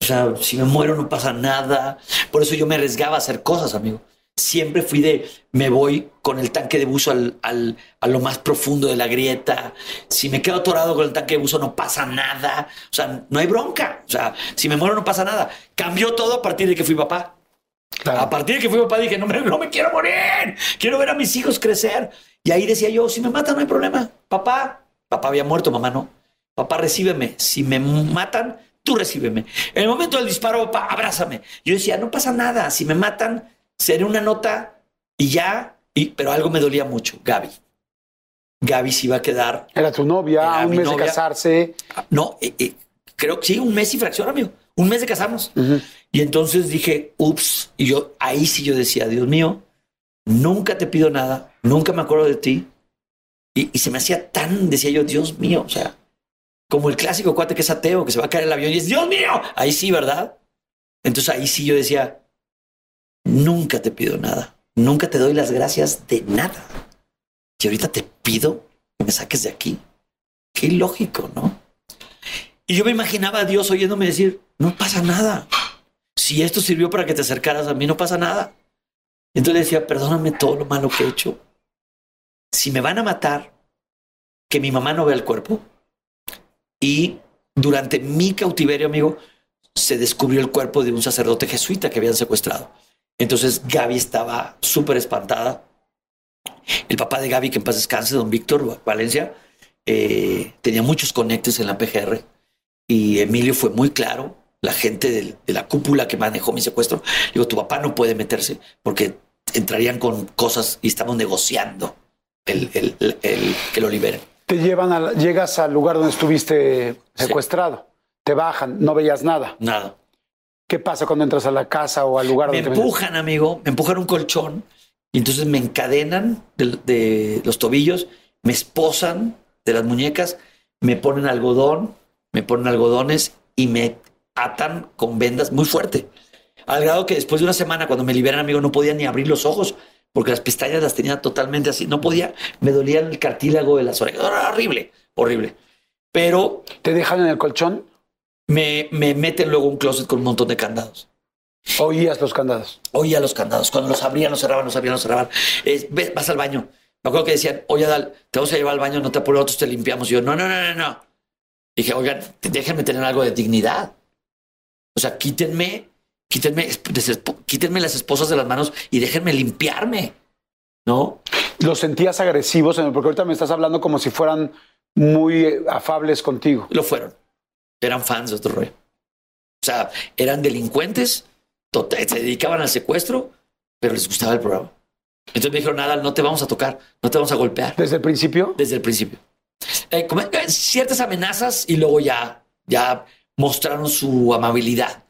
o sea, si me muero no pasa nada. Por eso yo me arriesgaba a hacer cosas, amigo. Siempre fui de, me voy con el tanque de buzo al, al, a lo más profundo de la grieta. Si me quedo atorado con el tanque de buzo no pasa nada. O sea, no hay bronca. O sea, si me muero no pasa nada. Cambió todo a partir de que fui papá. A partir de que fui papá dije, no me, no me quiero morir. Quiero ver a mis hijos crecer. Y ahí decía yo, si me matan no hay problema. Papá, papá había muerto, mamá no. Papá, recíbeme. Si me matan, tú recíbeme. En el momento del disparo, papá, abrázame. Yo decía, no pasa nada. Si me matan, seré una nota y ya. Y, pero algo me dolía mucho, Gaby. Gaby se iba a quedar. Era tu novia, un mes de casarse. No, eh, eh, creo que sí, un mes y fracción, amigo. Un mes de casarnos. Y entonces dije, ups. Y yo, ahí sí yo decía, Dios mío, nunca te pido nada, nunca me acuerdo de ti. Y, se me hacía tan, decía yo, Dios mío, o sea, como el clásico cuate que es ateo, que se va a caer el avión y es, Dios mío, ahí sí, ¿verdad? Entonces ahí sí yo decía, nunca te pido nada, nunca te doy las gracias de nada. Y ahorita te pido que me saques de aquí. Qué ilógico, ¿no? Y yo me imaginaba a Dios oyéndome decir, no pasa nada. Si esto sirvió para que te acercaras a mí, no pasa nada. Entonces decía, perdóname todo lo malo que he hecho. Si me van a matar, que mi mamá no vea el cuerpo. Y durante mi cautiverio, amigo, se descubrió el cuerpo de un sacerdote jesuita que habían secuestrado. Entonces Gaby estaba súper espantada. El papá de Gaby, que en paz descanse, don Víctor Valencia, eh, tenía muchos conectes en la PGR y Emilio fue muy claro la gente de, la cúpula que manejó mi secuestro, digo, tu papá no puede meterse porque entrarían con cosas y estamos negociando el, que lo liberen. Te llevan a, llegas al lugar donde estuviste secuestrado, te bajan, no veías nada. Nada. ¿Qué pasa cuando entras a la casa o al lugar me donde empujan, amigo, me empujan un colchón y entonces me encadenan de, de los tobillos, me esposan de las muñecas, me ponen algodón, me ponen algodones y me atan con vendas muy fuerte. Al grado que después de una semana, cuando me liberan, amigo, no podía ni abrir los ojos porque las pestañas las tenía totalmente así. No podía, me dolía el cartílago de las orejas. horrible, horrible. Pero. ¿Te dejan en el colchón? Me, me meten luego un closet con un montón de candados. Oías los candados. Oía los candados. Cuando los abrían, los cerraban, los abrían, los cerraban. Es, ve, vas al baño. Me acuerdo que decían, oye, Adal, te vamos a llevar al baño, no te apures, nosotros te limpiamos. Y yo, no, no, no, no, no. Dije, oigan, déjenme tener algo de dignidad. O sea, quítenme, quítenme, quítenme las esposas de las manos y déjenme limpiarme. ¿No? ¿Los sentías agresivos? Porque ahorita me estás hablando como si fueran muy afables contigo. Lo fueron. Eran fans de otro rollo. O sea, eran delincuentes, se dedicaban al secuestro, pero les gustaba el programa. Entonces me dijeron, nada, no te vamos a tocar, no te vamos a golpear. ¿Desde el principio? Desde el principio. Eh, eh, ciertas amenazas y luego ya, ya mostraron su amabilidad.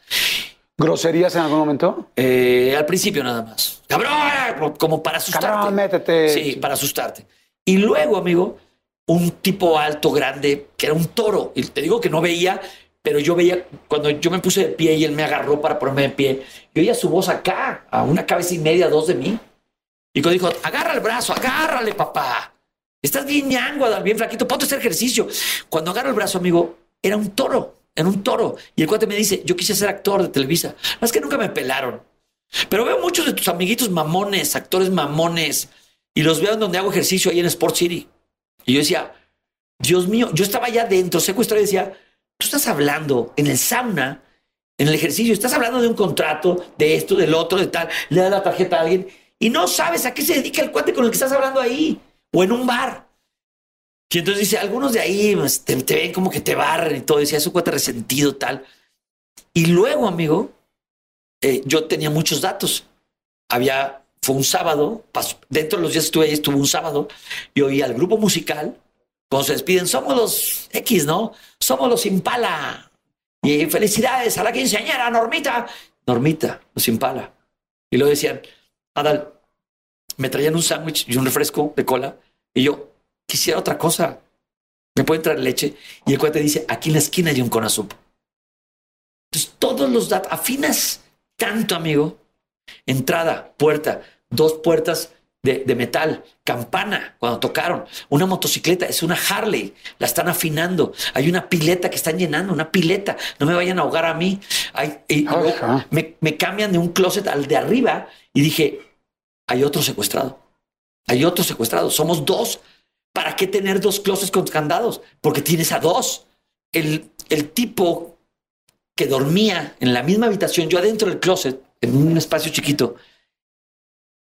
¿Groserías en algún momento? Eh, al principio nada más. Cabrón, como para asustarte. Cabrón, métete. Sí, para asustarte. Y luego, amigo, un tipo alto, grande, que era un toro. Y te digo que no veía, pero yo veía, cuando yo me puse de pie y él me agarró para ponerme de pie, yo oía su voz acá, a una cabeza y media, dos de mí. Y cuando dijo, agarra el brazo, agárrale, papá. Estás bien ñango, bien flaquito, ponte hacer ejercicio. Cuando agarro el brazo, amigo, era un toro, era un toro. Y el cuate me dice, yo quise ser actor de Televisa. Es que nunca me pelaron. Pero veo muchos de tus amiguitos mamones, actores mamones, y los veo donde hago ejercicio ahí en Sport City. Y yo decía, Dios mío, yo estaba allá adentro, secuestrado y decía, Tú estás hablando en el sauna, en el ejercicio, estás hablando de un contrato, de esto, del otro, de tal, le das la tarjeta a alguien y no sabes a qué se dedica el cuate con el que estás hablando ahí o en un bar. Y entonces dice, algunos de ahí pues, te, ven como que te barren y todo, decía, es un cuate resentido, tal. Y luego, amigo, eh, yo tenía muchos datos. Había, fue un sábado, dentro de los días estuve ahí, estuvo un sábado, y oí al grupo musical cuando se despiden, somos los X, ¿no? Somos los Impala. Y felicidades a la quinceañera, Normita. Normita, los Impala. Y luego decían, Adal, me traían un sándwich y un refresco de cola. Y yo, quisiera otra cosa. ¿Me pueden traer leche? Y el cuate dice, aquí en la esquina hay un conazup. Entonces, todos los datos, afinas tanto, amigo. Entrada, puerta, dos puertas de, metal, campana cuando tocaron, una motocicleta, es una Harley, la están afinando, hay una pileta que están llenando, una pileta, no me vayan a ahogar a mí. y me, me cambian de un closet al de arriba y dije, hay otro secuestrado, hay otro secuestrado, somos dos. ¿Para qué tener dos closets con candados? Porque tienes a dos. El, el tipo que dormía en la misma habitación, yo adentro del closet, en un espacio chiquito,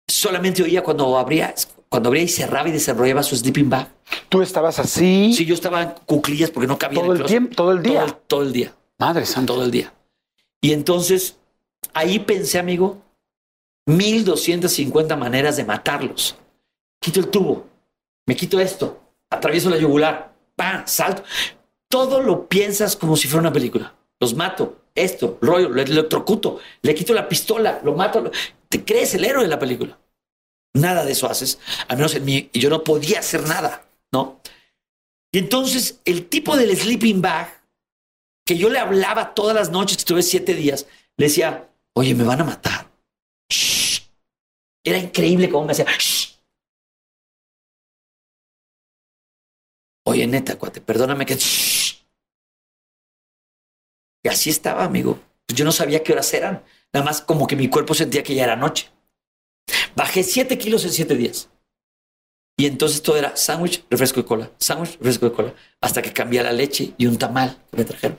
solamente oía cuando abría, cuando abría y cerraba y desarrollaba su sleeping bag. ¿Tú estabas así? Sí, yo estaba en cuclillas porque no cabía todo el, tiempo, todo el día. Todo, el día. Madre santa. Todo el día. Y entonces ahí pensé, amigo, 1250 maneras de matarlos. Quito el tubo, me quito esto, atravieso la yugular, pa, salto. Todo lo piensas como si fuera una película. Los mato, esto, rollo, lo electrocuto, le quito la pistola, lo mato. Te crees el héroe de la película. Nada de eso haces, al menos en mí, y yo no podía hacer nada, ¿no? Y entonces el tipo del sleeping bag, que yo le hablaba todas las noches, estuve siete días, le decía, oye, me van a matar. Era increíble cómo me hacía. Oye, neta, cuate, perdóname que... Y así estaba, amigo. Yo no sabía qué horas eran. Nada más como que mi cuerpo sentía que ya era noche. Bajé 7 kilos en 7 días. Y entonces todo era sándwich, refresco de cola, sándwich, refresco de cola, hasta que cambié la leche y un tamal que me trajeron.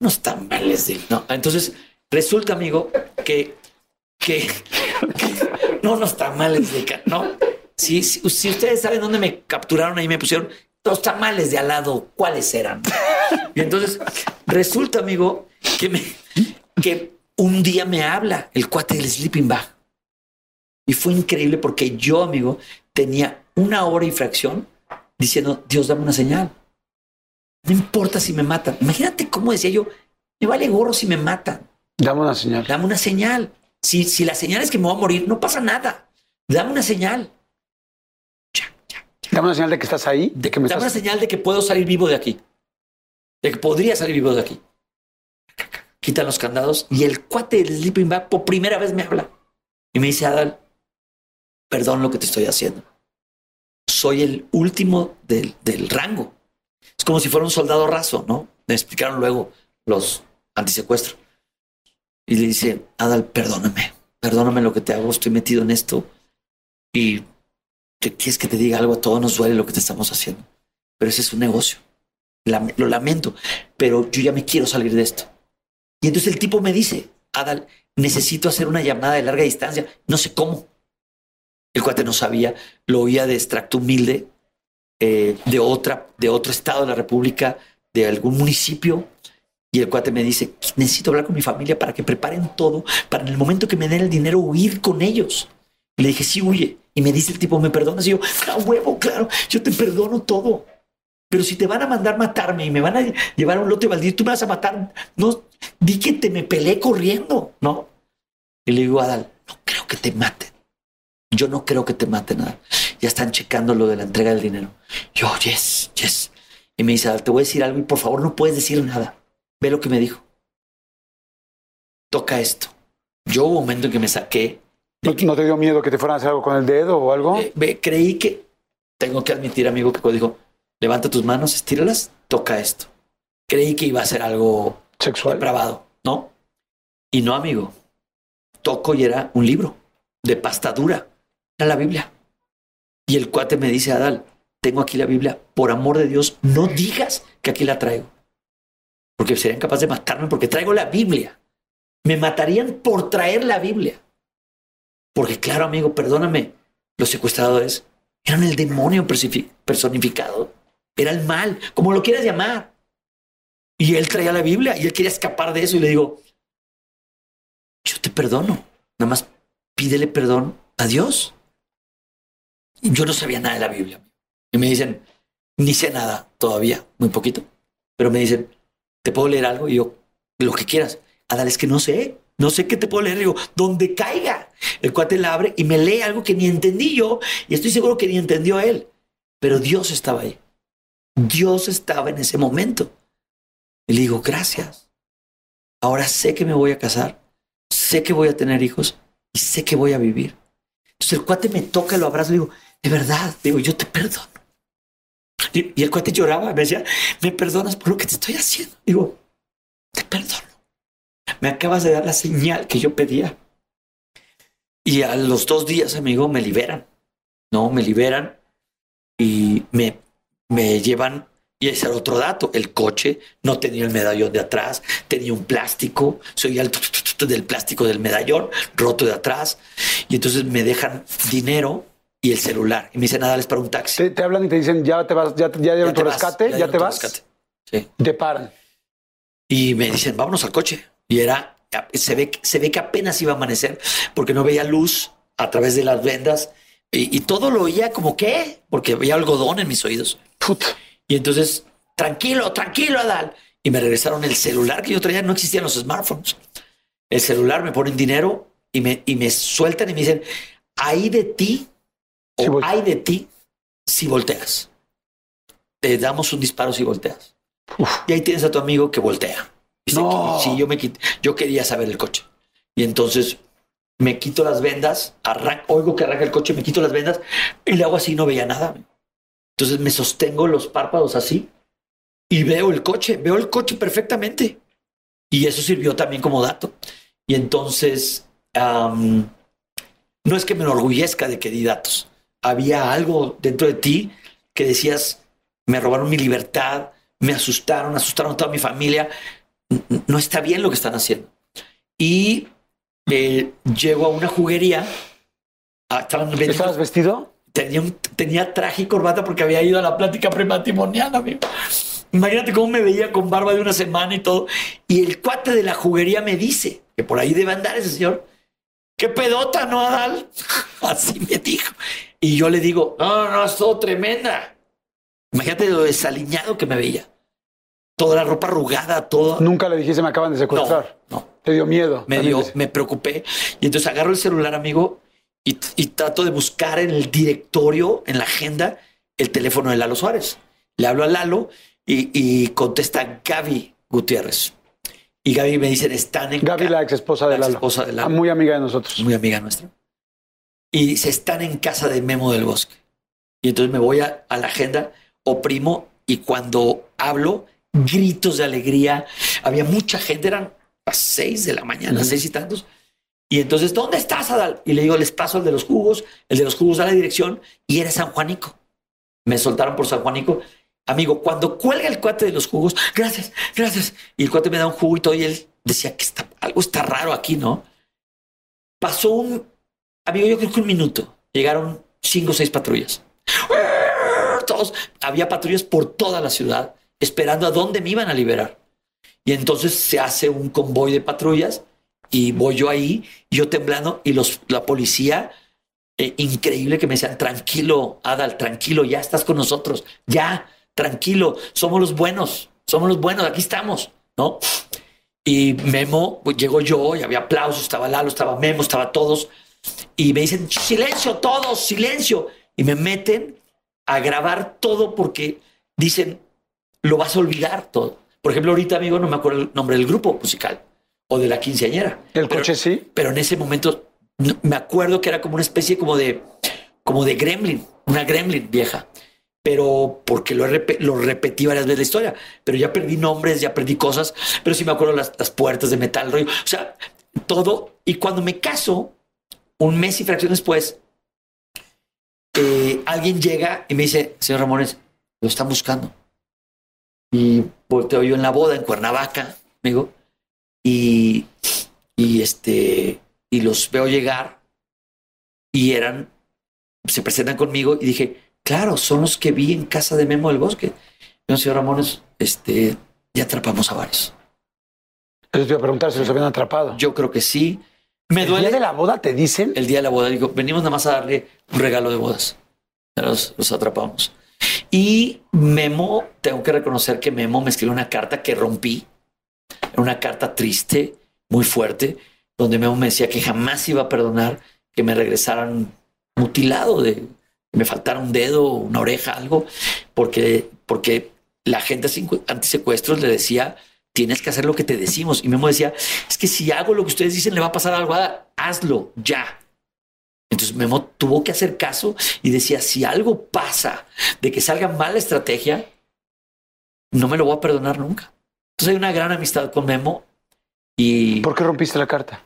Unos tamales de... No, entonces resulta, amigo, que... que, no, unos tamales de... No, si, si, si, ustedes saben dónde me capturaron ahí, me pusieron los tamales de al lado, ¿cuáles eran? Y entonces resulta, amigo, que, me, que un día me habla el cuate del sleeping bag y fue increíble porque yo, amigo, tenía una hora y fracción diciendo, Dios, dame una señal. No importa si me matan. Imagínate cómo decía yo, me vale gorro si me matan. Dame una señal. Dame una señal. Si, si la señal es que me voy a morir, no pasa nada. Dame una señal. Dame una señal de que estás ahí. De que me Dame una señal de que puedo salir vivo de aquí. De que podría salir vivo de aquí. Quitan los candados y el cuate del sleeping bag por primera vez me habla. Y me dice, Adal, perdón lo que te estoy haciendo. Soy el último del, del rango. Es como si fuera un soldado raso, ¿no? Me explicaron luego los antisecuestros. y le dice, Adal, perdóname, perdóname lo que te hago, estoy metido en esto y te quieres que te diga algo, a todos nos duele lo que te estamos haciendo, pero ese es un negocio. Lo lamento, pero yo ya me quiero salir de esto. Y entonces el tipo me dice, Adal, necesito hacer una llamada de larga distancia, no sé cómo. El cuate no sabía, lo oía de extracto humilde, eh, de, otra, de otro estado de la República, de algún municipio, y el cuate me dice, necesito hablar con mi familia para que preparen todo, para en el momento que me den el dinero huir con ellos. Y le dije, sí, huye. Y me dice el tipo, ¿me perdonas? Y yo, a huevo, claro, yo te perdono todo. Pero si te van a mandar matarme y me van a llevar a un lote baldío, tú me vas a matar. No, di que te me peleé corriendo, ¿no? Y le digo, Adal, no creo que te maten. Yo no creo que te maten, Adal. Ya están checando lo de la entrega del dinero. Yo, yes, yes. Y me dice, Adal, te voy a decir algo y por favor no puedes decir nada. Ve lo que me dijo. Toca esto. Yo hubo un momento en que me saqué. ¿No, te dio miedo que te fueran a hacer algo con el dedo o algo? Eh, creí que, tengo que admitir, amigo, que dijo, levanta tus manos, estíralas, toca esto. Creí que iba a ser algo sexual, depravado, ¿no? Y no, amigo. Toco y era un libro de pasta dura. Era la Biblia. Y el cuate me dice, Adal, tengo aquí la Biblia. Por amor de Dios, no digas que aquí la traigo porque serían capaces de matarme porque traigo la Biblia. Me matarían por traer la Biblia. Porque claro, amigo, perdóname, los secuestradores eran el demonio personificado. Era el mal, como lo quieras llamar. Y él traía la Biblia y él quería escapar de eso y le digo, yo te perdono, nada más pídele perdón a Dios. Y yo no sabía nada de la Biblia. Y me dicen, ni sé nada todavía, muy poquito, pero me dicen, ¿te puedo leer algo? Y yo, lo que quieras. Adal, es que no sé, no sé qué te puedo leer. digo, donde caiga. El cuate la abre y me lee algo que ni entendí yo y estoy seguro que ni entendió él. Pero Dios estaba ahí. Dios estaba en ese momento. Y le digo, gracias. Ahora sé que me voy a casar, sé que voy a tener hijos y sé que voy a vivir. Entonces el cuate me toca, lo abrazo y digo, de verdad, digo, yo te perdono. Y, el cuate lloraba, me decía, ¿me perdonas por lo que te estoy haciendo? Digo, te perdono. Me acabas de dar la señal que yo pedía. Y a los dos días, amigo, me liberan. No, me liberan y me, me llevan. Y ese era otro dato. El coche no tenía el medallón de atrás, tenía un plástico. Soy el del plástico del medallón roto de atrás. Y entonces me dejan dinero y el celular. Y me dicen, nada, les para un taxi. Te, hablan y te dicen, ya te vas, ya, ya dieron tu rescate, ya, te vas. Rescate. Sí. Te paran. Y me dicen, vámonos al coche. Y era, se ve, se ve que apenas iba a amanecer porque no veía luz a través de las vendas y, todo lo oía como que, porque veía algodón en mis oídos. Y entonces, tranquilo, tranquilo, Adal. Y me regresaron el celular que yo traía, no existían los smartphones. El celular me ponen dinero y me, y me sueltan y me dicen, ahí de ti o hay de ti si volteas. Te damos un disparo si volteas. Y ahí tienes a tu amigo que voltea. no. Sí, yo me quité, yo quería saber el coche. Y entonces me quito las vendas, oigo que arranca el coche, me quito las vendas y le hago así, no veía nada. Entonces me sostengo los párpados así y veo el coche, veo el coche perfectamente. Y eso sirvió también como dato. Y entonces, no es que me enorgullezca de que di datos, había algo dentro de ti que decías, me robaron mi libertad, me asustaron, asustaron a toda mi familia, no está bien lo que están haciendo. Y eh, llego a una juguería. ¿Estabas vestido? Tenía, tenía traje y corbata porque había ido a la plática prematrimonial, amigo. Imagínate cómo me veía con barba de una semana y todo. Y el cuate de la juguería me dice que por ahí debe andar ese señor. ¡Qué pedota, no, Adal! Así me dijo. Y yo le digo, no, no, es todo tremenda. Imagínate lo desaliñado que me veía. Toda la ropa arrugada, todo. Nunca le dijiste, me acaban de secuestrar. No. Te dio miedo. Me dio, me preocupé. Y entonces agarro el celular, amigo, y, trato de buscar en el directorio, en la agenda, el teléfono de Lalo Suárez. Le hablo a Lalo y, contesta Gaby Gutiérrez. Y Gaby me dice, están en... Gaby, la ex esposa de Lalo. Esposa de Lalo. Muy amiga de nosotros. Muy amiga nuestra y se están en casa de Memo del Bosque. Y entonces me voy a, la agenda, oprimo y cuando hablo, gritos de alegría. Había mucha gente, eran las seis de la mañana, seis y tantos. Y entonces, ¿dónde estás, Adal? Y le digo, les paso el de los jugos, el de los jugos da la dirección y era San Juanico. Me soltaron por San Juanico. Amigo, cuando cuelga el cuate de los jugos, gracias, gracias. Y el cuate me da un jugo y él decía que está, algo está raro aquí, ¿no? Pasó un, amigo, yo creo que un minuto. Llegaron cinco o seis patrullas. Todos, había patrullas por toda la ciudad esperando a dónde me iban a liberar. Y entonces se hace un convoy de patrullas y voy yo ahí, yo temblando, y los, la policía, eh, increíble que me decían, tranquilo, Adal, tranquilo, ya estás con nosotros, ya, tranquilo, somos los buenos, somos los buenos, aquí estamos, ¿no? Y Memo, pues, llegó yo, y había aplausos, estaba Lalo, estaba Memo, estaba todos, y me dicen, silencio, todos, silencio, y me meten a grabar todo porque dicen, lo vas a olvidar todo. Por ejemplo, ahorita, amigo, no me acuerdo el nombre del grupo musical o de la quinceañera. El coche sí. Pero en ese momento me acuerdo que era como una especie como de, como de gremlin, una gremlin vieja. Pero porque lo, lo repetí varias veces la historia, pero ya perdí nombres, ya perdí cosas, pero sí me acuerdo las, las puertas de metal, rollo. O sea, todo. Y cuando me caso, un mes y fracción después, eh, alguien llega y me dice, señor Ramones, lo están buscando. Y volteo yo en la boda en Cuernavaca, amigo, y, y este, y los veo llegar y eran, se presentan conmigo y dije, claro, son los que vi en casa de Memo del Bosque. No, señor Ramones, este, ya atrapamos a varios. Les voy a preguntar si los habían atrapado. Yo creo que sí. Me ¿El duele. día de la boda te dicen? El día de la boda, digo, venimos nada más a darle un regalo de bodas. Los, los atrapamos. Y Memo, tengo que reconocer que Memo me escribió una carta que rompí. Una carta triste, muy fuerte, donde Memo me decía que jamás iba a perdonar que me regresaran mutilado, de que me faltara un dedo, una oreja, algo, porque, porque la gente antisecuestros le decía, tienes que hacer lo que te decimos. Y Memo decía, es que si hago lo que ustedes dicen, le va a pasar algo, hazlo ya. Entonces Memo tuvo que hacer caso y decía, si algo pasa de que salga mal la estrategia, no me lo voy a perdonar nunca. Entonces hay una gran amistad con Memo y... ¿Por qué rompiste la carta?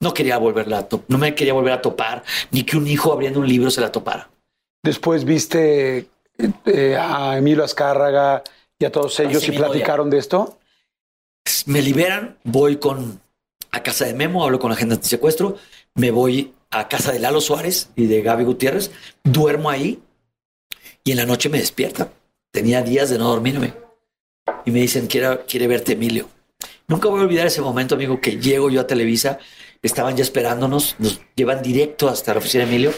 No quería volverla a no me quería volver a topar, ni que un hijo abriendo un libro se la topara. Después viste eh, a Emilio Azcárraga y a todos ellos y platicaron de esto. Me liberan, voy con a casa de Memo, hablo con la gente de secuestro, me voy a casa de Lalo Suárez y de Gaby Gutiérrez, duermo ahí y en la noche me despierta. Tenía días de no dormirme y me dicen, quiere, quiere verte Emilio. Nunca voy a olvidar ese momento, amigo, que llego yo a Televisa, estaban ya esperándonos, nos llevan directo hasta la oficina de Emilio.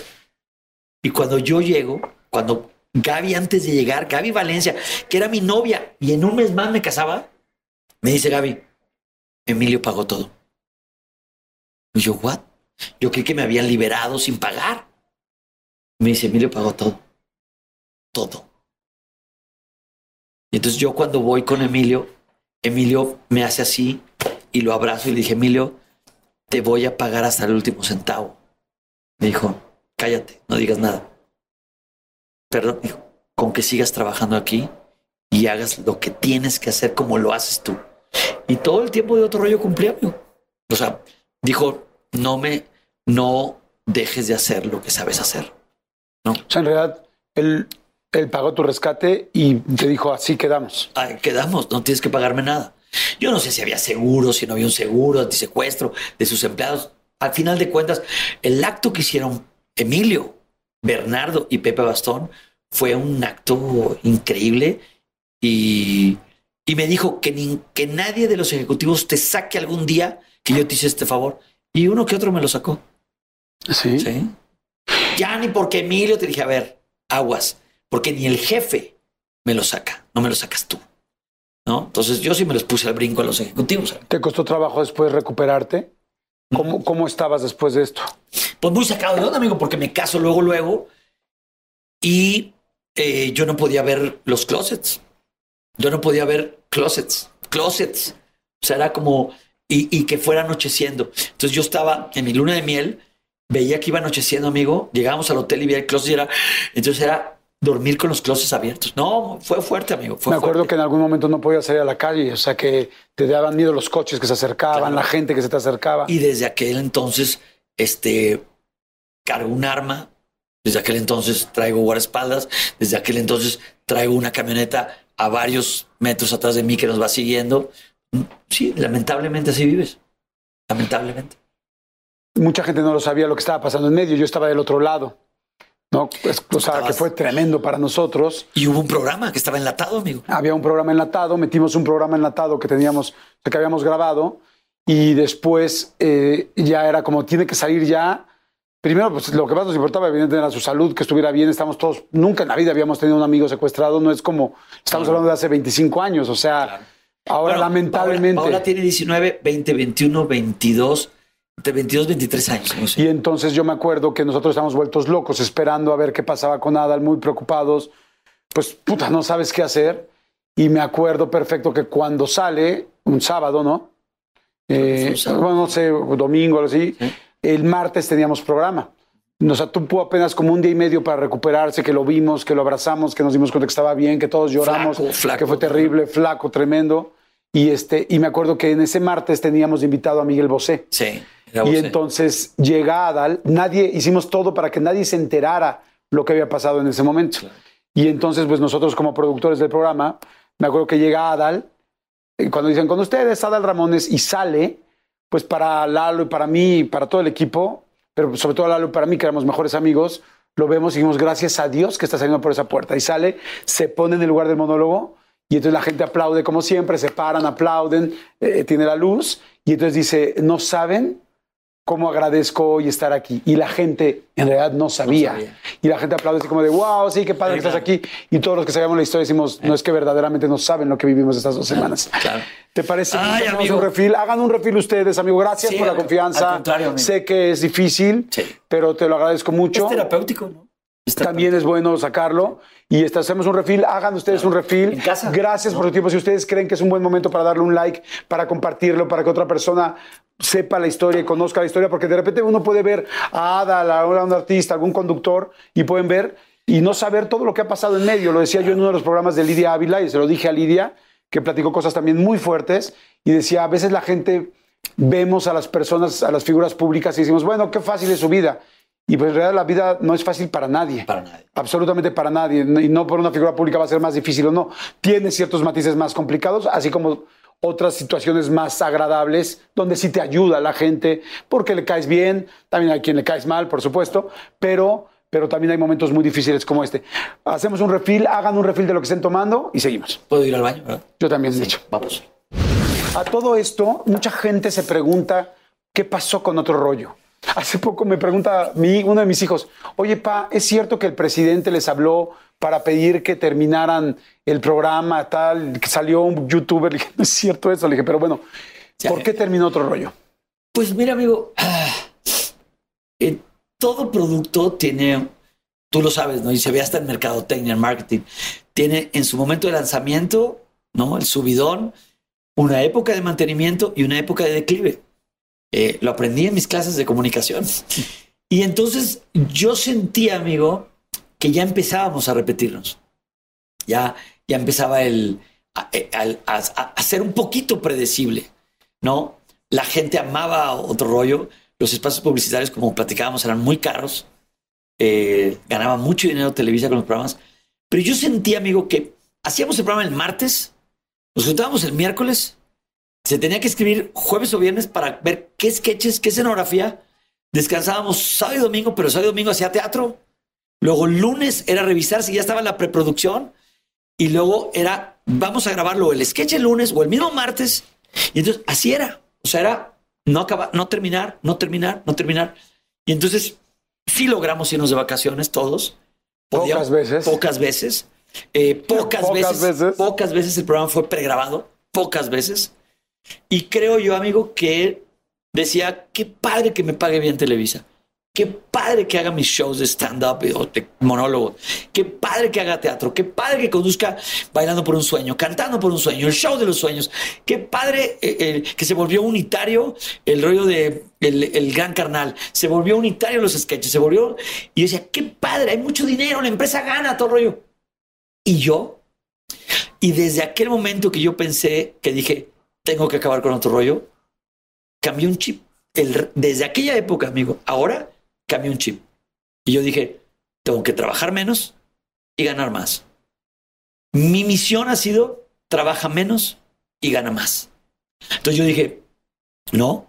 Y cuando yo llego, cuando Gaby antes de llegar, Gaby Valencia, que era mi novia y en un mes más me casaba, me dice Gaby, Emilio pagó todo. Yo, ¿what? Yo creí que me habían liberado sin pagar. Me dice, Emilio pagó todo. Todo. Y entonces yo cuando voy con Emilio, Emilio me hace así y lo abrazo y le dije, Emilio, te voy a pagar hasta el último centavo. Me dijo, cállate, no digas nada. Perdón, dijo, con que sigas trabajando aquí y hagas lo que tienes que hacer como lo haces tú. Y todo el tiempo de otro rollo cumplía. O sea, dijo, no me, no dejes de hacer lo que sabes hacer. ¿no? O sea, en realidad, él, él pagó tu rescate y te dijo, así quedamos. Ahí quedamos, no tienes que pagarme nada. Yo no sé si había seguro, si no había un seguro, antisecuestro de sus empleados. Al final de cuentas, el acto que hicieron Emilio, Bernardo y Pepe Bastón fue un acto increíble y, y me dijo que, ni, que nadie de los ejecutivos te saque algún día que yo te hice este favor. Y uno que otro me lo sacó. Sí. Sí. Ya ni porque Emilio te dije, a ver, aguas, porque ni el jefe me lo saca, no me lo sacas tú. ¿No? Entonces yo sí me los puse al brinco a los ejecutivos. ¿Te costó trabajo después recuperarte? ¿Cómo, ¿Cómo estabas después de esto? Pues muy sacado de onda, amigo, porque me caso luego, luego, y eh, yo no podía ver los closets. Yo no podía ver closets, closets. O sea, era como, y, y, que fuera anocheciendo. Entonces yo estaba en mi luna de miel, veía que iba anocheciendo, amigo, llegábamos al hotel y veía el closet y era, entonces era dormir con los closets abiertos. No, fue fuerte, amigo. Fue Me acuerdo fuerte. que en algún momento no podías salir a la calle, o sea que te daban miedo los coches que se acercaban, Claro. la gente que se te acercaba. Y desde aquel entonces, este, cargo un arma. Desde aquel entonces traigo guardaespaldas. Desde aquel entonces traigo una camioneta a varios metros atrás de mí que nos va siguiendo. Sí, lamentablemente así vives. Lamentablemente. Mucha gente no lo sabía lo que estaba pasando en medio, yo estaba del otro lado. ¿No? Pues, o sea, que fue tremendo para nosotros. Y hubo un programa que estaba enlatado, amigo. Había un programa enlatado, metimos un programa enlatado que teníamos, que habíamos grabado, y después eh, ya era como tiene que salir ya. Primero, pues lo que más nos importaba, evidentemente, era su salud, que estuviera bien. Estamos todos, nunca en la vida habíamos tenido un amigo secuestrado, no es como, estamos Claro. hablando de hace 25 años, o sea, Claro. ahora Bueno, lamentablemente. Paola tiene 19, 20, 21, 22, entre 22, 23 años. no sé. Y entonces yo me acuerdo que nosotros estábamos vueltos locos, esperando a ver qué pasaba con Adal, muy preocupados. Pues, puta, no sabes qué hacer. Y me acuerdo perfecto que cuando sale, un sábado, ¿no? Eh, sábado. bueno, no sé, domingo, algo así. Sí. El martes teníamos programa. Nos tuvo apenas como un día y medio para recuperarse, que lo vimos, que lo abrazamos, que nos dimos cuenta que estaba bien, que todos lloramos, Flaco, flaco. que fue terrible, flaco, tremendo. Y, este, y me acuerdo que en ese martes teníamos invitado a Miguel Bosé. Sí. Y eh. entonces llega Adal, nadie, hicimos todo para que nadie se enterara lo que había pasado en ese momento. Y entonces, pues nosotros como productores del programa, me acuerdo que llega Adal, y cuando dicen con ustedes, Adal Ramones, y sale, pues para Lalo y para mí, y para todo el equipo, pero sobre todo Lalo y para mí, que éramos mejores amigos, lo vemos y dijimos, gracias a Dios que está saliendo por esa puerta. Y sale, se pone en el lugar del monólogo, y entonces la gente aplaude como siempre, se paran, aplauden, eh, tiene la luz, y entonces dice, no saben cómo agradezco hoy estar aquí. Y la gente en realidad no sabía. sabía. Y la gente aplaude así como de, wow, sí, qué padre que estás aquí. Y todos los que sabíamos la historia decimos, no es que verdaderamente no saben lo que vivimos estas dos semanas. Claro. ¿Te parece que Ay, hacemos amigo. un refil? Hagan un refil ustedes, amigo. Gracias Sí, por la confianza. sé que es difícil, Sí. pero te lo agradezco mucho. Es terapéutico, ¿no? Es También es bueno sacarlo. Y este, hacemos un refil. Hagan ustedes un refil. En casa. Gracias por su tiempo. Si ustedes creen que es un buen momento para darle un like, para compartirlo, para que otra persona sepa la historia y conozca la historia, porque de repente uno puede ver a Ada, a un artista, algún conductor, y pueden ver y no saber todo lo que ha pasado en medio. Lo decía yo en uno de los programas de Lidia Ávila, y se lo dije a Lidia, que platicó cosas también muy fuertes, y decía, a veces la gente vemos a las personas, a las figuras públicas y decimos, bueno, qué fácil es su vida. Y pues en realidad la vida no es fácil para nadie. Para nadie. Absolutamente para nadie. Y no por una figura pública va a ser más difícil o no. Tiene ciertos matices más complicados, así como otras situaciones más agradables, donde sí te ayuda la gente, porque le caes bien, también hay quien le caes mal, por supuesto, pero, pero también hay momentos muy difíciles como este. Hacemos un refil, hagan un refil de lo que estén tomando y seguimos. Puedo ir al baño, ¿verdad? Yo también, de hecho. Vamos. A todo esto, mucha gente se pregunta qué pasó con otro rollo. Hace poco me pregunta mi, uno de mis hijos, oye, pa, ¿es cierto que el presidente les habló para pedir que terminaran el programa, tal, que salió un youtuber? Le dije, no es cierto eso. Le dije, pero bueno, Ya. ¿por qué terminó otro rollo? Pues mira, amigo, eh, todo producto tiene, tú lo sabes, ¿no? Y se ve hasta en mercadotecnia, en marketing, tiene en su momento de lanzamiento, ¿no? El subidón, una época de mantenimiento y una época de declive. Eh, lo aprendí en mis clases de comunicación. Y entonces yo sentí, amigo, que ya empezábamos a repetirnos. Ya, ya empezaba el, a, eh, a- a- ser un poquito predecible, ¿no? La gente amaba otro rollo. Los espacios publicitarios, como platicábamos, eran muy caros. Eh, ganaba mucho dinero Televisa con los programas. Pero yo sentí, amigo, que hacíamos el programa el martes, nos juntábamos el miércoles, se tenía que escribir jueves o viernes para ver qué sketches, qué escenografía. Descansábamos sábado y domingo, pero sábado y domingo hacía teatro. Luego lunes era revisar si ya estaba en la preproducción. Y luego era, vamos a grabarlo el sketch el lunes o el mismo martes. Y entonces así era. O sea, era no acabar, no terminar, no terminar, no terminar. Y entonces sí logramos irnos de vacaciones todos. Pocas veces. Pocas veces. Eh, pocas, Pocas veces, veces. Pocas veces el programa fue pregrabado. Pocas veces. Y creo yo, amigo, que decía, qué padre que me pague bien Televisa. Qué padre que haga mis shows de stand-up o de monólogo. Qué padre que haga teatro. Qué padre que conduzca bailando por un sueño, cantando por un sueño, el show de los sueños. Qué padre eh, eh, que se volvió unitario el rollo de el, gran carnal. Se volvió unitario los sketches. Se volvió. Y decía, qué padre, hay mucho dinero, la empresa gana todo el rollo. Y yo, y desde aquel momento que yo pensé, que dije, tengo que acabar con otro rollo, cambió un chip. Desde aquella época, amigo, ahora cambié un chip. Y yo dije, tengo que trabajar menos y ganar más. Mi misión ha sido, trabaja menos y gana más. Entonces yo dije, no,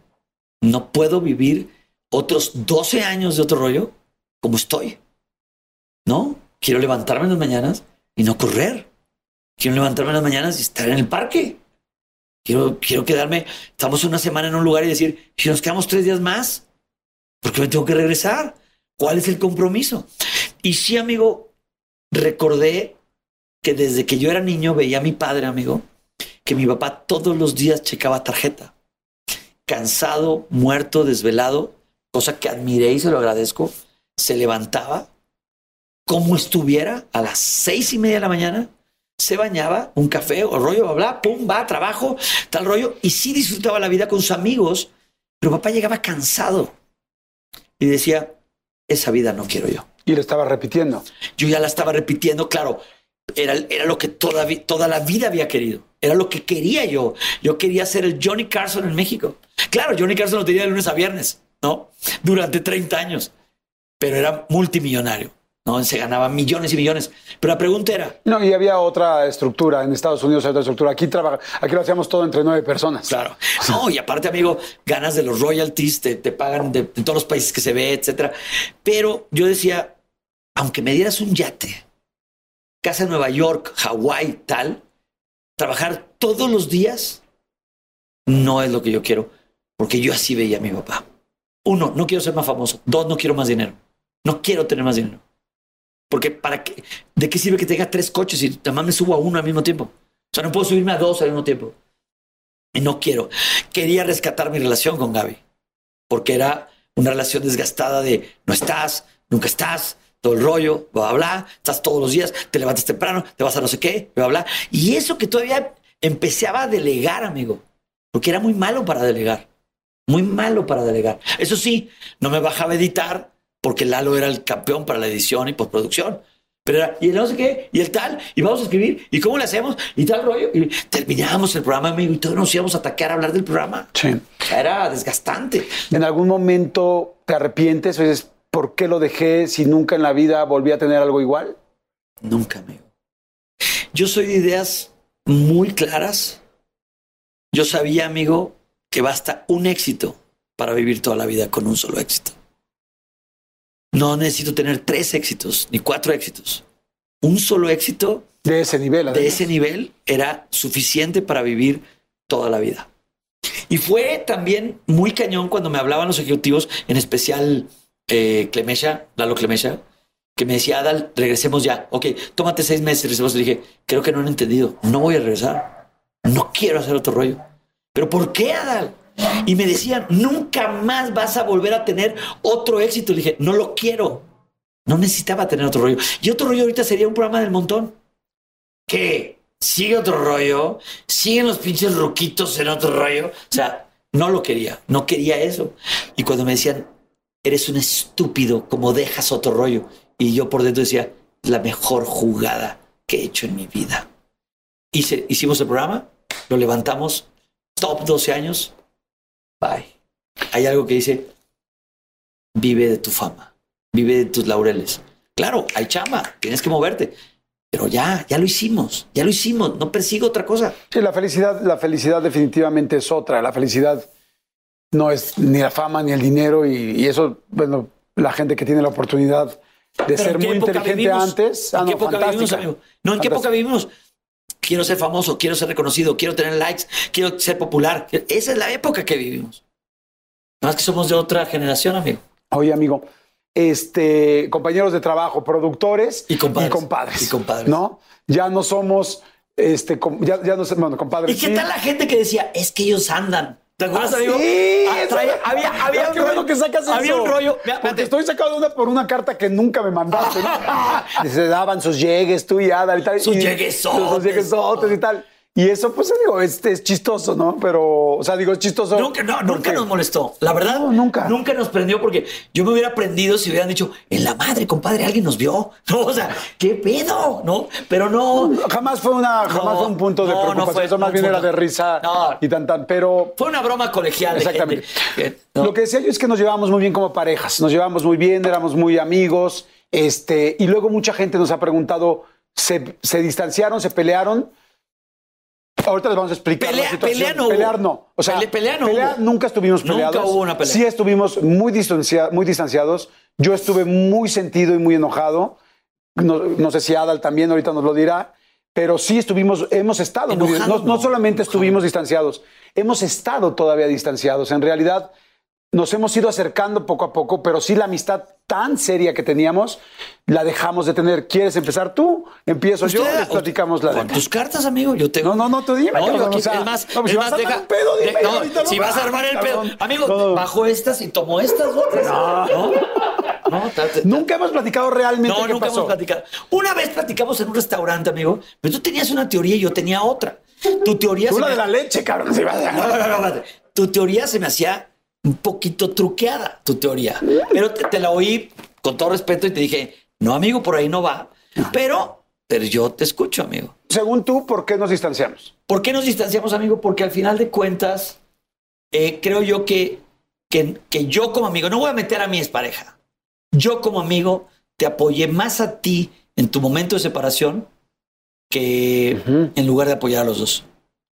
no puedo vivir otros 12 años de otro rollo como estoy. No, quiero levantarme en las mañanas y no correr. Quiero levantarme en las mañanas y estar en el parque. Quiero, quiero quedarme, estamos una semana en un lugar y decir, si nos quedamos tres días más, porque me tengo que regresar. ¿Cuál es el compromiso? Y sí, amigo, recordé que desde que yo era niño veía a mi padre, amigo, que mi papá todos los días checaba tarjeta. Cansado, muerto, desvelado, cosa que admiré y se lo agradezco, se levantaba como estuviera a las seis y media de la mañana, se bañaba, un café o rollo, bla, bla, pum, va, trabajo, tal rollo, y sí disfrutaba la vida con sus amigos, pero papá llegaba cansado, y decía, esa vida no quiero yo. Y lo estaba repitiendo. Yo ya la estaba repitiendo, claro, era, era lo que toda, toda la vida había querido. Era lo que quería yo. Yo quería ser el Johnny Carson en México. Claro, Johnny Carson lo tenía de lunes a viernes, ¿no? Durante 30 años. Pero era multimillonario. ¿No? Se ganaba millones y millones. Pero la pregunta era... No, y había otra estructura. En Estados Unidos hay otra estructura. Aquí, trabaja, aquí lo hacíamos todo entre nueve personas. Claro. No, y aparte, amigo, ganas de los royalties, te, te pagan de, de, todos los países que se ve, etcétera. Pero yo decía, aunque me dieras un yate, casa en Nueva York, Hawái, tal, trabajar todos los días no es lo que yo quiero, porque yo así veía a mi papá. Uno, no quiero ser más famoso. Dos, no quiero más dinero. No quiero tener más dinero. Porque para qué, ¿de qué sirve que tenga tres coches y además me subo a uno al mismo tiempo? O sea, no puedo subirme a dos al mismo tiempo. Y no quiero. Quería rescatar mi relación con Gaby. Porque era una relación desgastada de no estás, nunca estás, todo el rollo, bla, bla, bla. Estás todos los días, te levantas temprano, te vas a no sé qué, bla, bla. Y eso que todavía empecé a delegar, amigo. Porque era muy malo para delegar. Muy malo para delegar. Eso sí, no me bajaba a editar porque Lalo era el campeón para la edición y postproducción. Pero era, y el no sé qué, y el tal, y vamos a escribir, y cómo le hacemos, y tal rollo. Y terminábamos el programa, amigo, y todos nos íbamos a atacar a hablar del programa. Sí. Era desgastante. ¿En algún momento te arrepientes o dices, ¿por qué lo dejé si nunca en la vida volví a tener algo igual? Nunca, amigo. Yo soy de ideas muy claras. Yo sabía, amigo, que basta un éxito para vivir toda la vida con un solo éxito. No necesito tener tres éxitos ni cuatro éxitos. Un solo éxito de ese nivel, además. de ese nivel era suficiente para vivir toda la vida. Y fue también muy cañón cuando me hablaban los ejecutivos, en especial eh, Clemesha, Lalo Clemesha, que me decía, Adal, regresemos ya. Ok, tómate seis meses, regresemos. Le dije, creo que no han entendido. No voy a regresar. No quiero hacer otro rollo. ¿Pero por qué, Adal? Y me decían, nunca más vas a volver a tener otro éxito. Le dije, no lo quiero. No necesitaba tener otro rollo. Y otro rollo ahorita sería un programa del montón. ¿Qué? Sigue otro rollo. Siguen los pinches roquitos en otro rollo. O sea, no lo quería. No quería eso. Y cuando me decían, eres un estúpido, como dejas otro rollo. Y yo por dentro decía, la mejor jugada que he hecho en mi vida. Hice, hicimos el programa, lo levantamos, top 12 años, bye. Hay algo que dice, vive de tu fama, vive de tus laureles. Claro, hay chama, tienes que moverte. Pero ya, ya lo hicimos, ya lo hicimos, no persigo otra cosa. Sí, la felicidad, la felicidad definitivamente es otra. La felicidad no es ni la fama ni el dinero y, y eso, bueno, la gente que tiene la oportunidad de ser muy inteligente vivimos? antes. Ah, ¿En qué no, época fantástica. vivimos, amigo? No, ¿en qué época vivimos? Quiero ser famoso, quiero ser reconocido, quiero tener likes, quiero ser popular. Esa es la época que vivimos. Más que somos de otra generación, amigo. Oye, amigo, este, compañeros de trabajo, productores Y compadres. y compadres. Y compadres. ¿No? Ya no somos, este, ya, ya no somos, bueno, compadres. ¿Y qué sí. tal la gente que decía, es que ellos andan? ¿Te acuerdas, Ah, amigo? sí, Ah, traía- había, había, Qué bueno que sacas había eso. un rollo. Mira, Porque estoy sacado de una por una carta que nunca me mandaste. ¿no? Se daban sus llegues, tú y Ada y tal. Sus lleguesotes. Sus lleguesotes y tal. Y eso, pues, digo, es, es chistoso, ¿no? Pero, o sea, digo, es chistoso. Nunca, no, nunca nos molestó. La verdad, No, nunca. Nunca nos prendió porque yo me hubiera prendido si hubieran dicho, en la madre, compadre, alguien nos vio. No, o sea, ¿qué pedo? No, pero no. Jamás fue una, jamás No, fue un punto de preocupación. fue- eso más bien era de risa y tan tan. Pero Fue una broma colegial. Exactamente. gente. Lo que decía yo es que nos llevábamos muy bien como parejas, nos llevábamos muy bien, éramos muy amigos, este, y luego mucha gente nos ha preguntado, ¿se, se distanciaron, se pelearon? Ahorita les vamos a explicar Pelea- la situación. pelea no hubo. Pelear no. O sea, Pele- pelea no hubo. nunca estuvimos Nunca peleados. hubo una pelea. Sí estuvimos muy, distancia- muy distanciados. Yo estuve muy sentido y muy enojado. No, no sé si Adal también ahorita nos lo dirá. Pero sí estuvimos, hemos estado muy Enojado, no, no no, solamente enojado. estuvimos distanciados, hemos estado todavía distanciados. En realidad, nos hemos ido acercando poco a poco, pero sí la amistad tan seria que teníamos, la dejamos de tener. ¿Quieres empezar tú? Empiezo yo, les platicamos la Con tus cartas, amigo, yo te. No, no, no, tú dime, No, yo cabrón, aquí- o sea, es más, no, pues es si más, vas a armar deja- un pedo, dime, de- no, ahorita no si vas a armar el pedo, amigo, No. bajo estas y tomo estas otras. No, no, Nunca hemos platicado realmente No, qué nunca pasó. hemos platicado. Una vez platicamos en un restaurante, amigo, pero tú tenías una teoría y yo tenía otra. Tu teoría Tú se la me- de la leche, cabrón. si vas a- No, no, no, no. Tu teoría se me hacía un poquito truqueada, tu teoría. Pero te, te la oí con todo respeto y te dije, no, amigo, por ahí no va. Pero, pero yo te escucho, amigo. Según tú, ¿por qué nos distanciamos? ¿Por qué nos distanciamos, amigo? Porque al final de cuentas, eh, creo yo que, que, que yo como amigo, no voy a meter a mi expareja, yo como amigo te apoyé más a ti en tu momento de separación que en lugar de apoyar a los dos.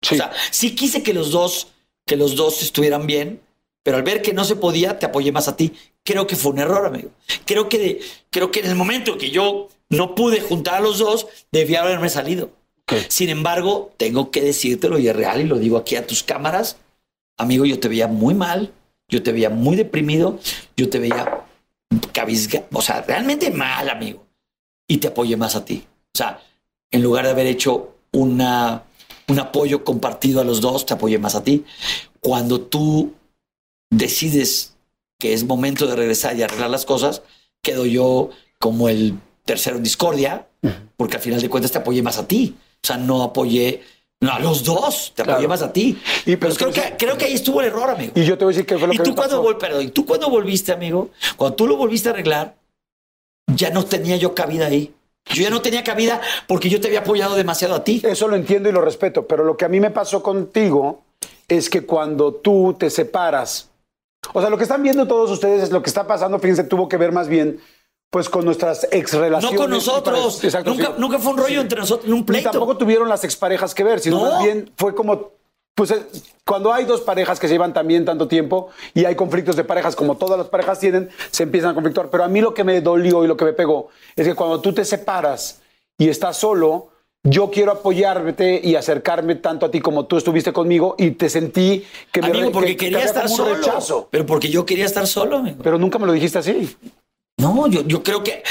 Sí. O sea, sí quise que los dos, que los dos estuvieran bien, pero al ver que no se podía, te apoyé más a ti. Creo que fue un error, amigo. Creo que, creo que en el momento que yo no pude juntar a los dos, debía haberme salido. Sin embargo, tengo que decírtelo y es real y lo digo aquí a tus cámaras. Amigo, yo te veía muy mal, yo te veía muy deprimido, yo te veía cabizga, o sea, realmente mal, amigo. Y te apoyé más a ti. O sea, en lugar de haber hecho una, un apoyo compartido a los dos, te apoyé más a ti. Cuando tú decides que es momento de regresar y arreglar las cosas, quedo yo como el tercero en discordia, porque al final de cuentas te apoyé más a ti. O sea, no apoyé no, a los dos, te apoyé Claro. más a ti. Y pero pero creo, que, creo que ahí estuvo el error, amigo. Y yo te voy a decir qué fue lo ¿Y que tú cuando, vol- perdón, ¿y tú cuando volviste, amigo? Cuando tú lo volviste a arreglar, ya no tenía yo cabida ahí. Yo ya no tenía cabida porque yo te había apoyado demasiado a ti. Eso lo entiendo y lo respeto, pero lo que a mí me pasó contigo es que cuando tú te separas, o sea, lo que están viendo todos ustedes es lo que está pasando, fíjense, tuvo que ver más bien pues con nuestras ex No con nosotros. Exacto, nunca, sí. nunca fue un rollo entre nosotros, un Ni tampoco tuvieron las exparejas que ver, sino No. más bien fue como, pues eh, cuando hay dos parejas que se llevan también tanto tiempo y hay conflictos de parejas como todas las parejas tienen, se empiezan a conflictuar. Pero a mí lo que me dolió y lo que me pegó es que cuando tú te separas y estás solo, yo quiero apoyarte y acercarme tanto a ti como tú estuviste conmigo y te sentí que me Amigo, re- porque que- que quería estar solo. rechazo. Pero porque yo quería estar solo, amigo. Pero nunca me lo dijiste así. No, yo, yo creo que.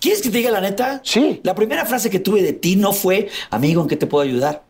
¿Quieres que te diga la neta? Sí. La primera frase que tuve de ti no fue, amigo, ¿en qué te puedo ayudar?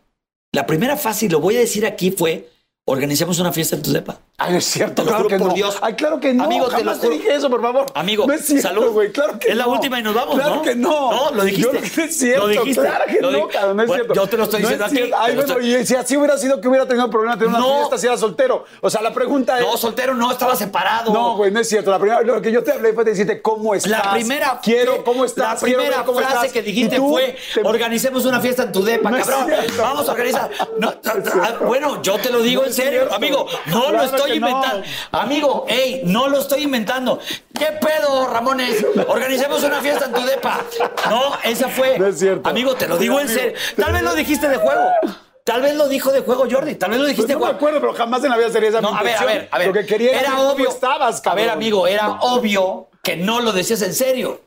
La primera frase, y lo voy a decir aquí, fue, organicemos una fiesta en tu depa. Ay, no es cierto, Te lo claro juro que por no. Dios. Ay, claro que no. Amigo, te jamás lo te, juro. dije eso, por favor. Amigo, no es cierto, salud. güey. Claro que Es la no. última y nos vamos, Claro ¿no? que no. No, lo dijiste. Yo no, es cierto. Lo dijiste. Claro que Lo no, cabrón, no es Bueno, cierto. yo te lo estoy No es diciendo aquí. cierto. Ay, Te lo bueno, estoy- y si así hubiera sido que hubiera tenido problema tener una No. fiesta si era soltero. O sea, la pregunta es. No, soltero no, estaba separado. No, güey, no es cierto. La primera, lo que yo te hablé fue decirte cómo estás. La primera, Quiero, ¿cómo estás? La primera cómo frase estás. que dijiste fue: te- organicemos una fiesta en tu depa, es cabrón. Vamos a organizar. Ah, bueno, yo te lo digo en es serio, amigo. No Claro lo estoy no. inventando. Amigo, hey, no lo estoy inventando. ¿Qué pedo, Ramones? Organicemos una fiesta en tu depa. No, esa fue. No es cierto. Amigo, te lo digo en serio. Tal vez lo dijiste de juego. Tal vez lo dijo de juego, Jordi. Tal vez lo Pues dijiste no de me juego. acuerdo, pero jamás en la vida sería esa No, a ver, a ver, a ver. Lo que quería era cómo obvio. estabas, a ver, amigo, era obvio que no lo decías en serio.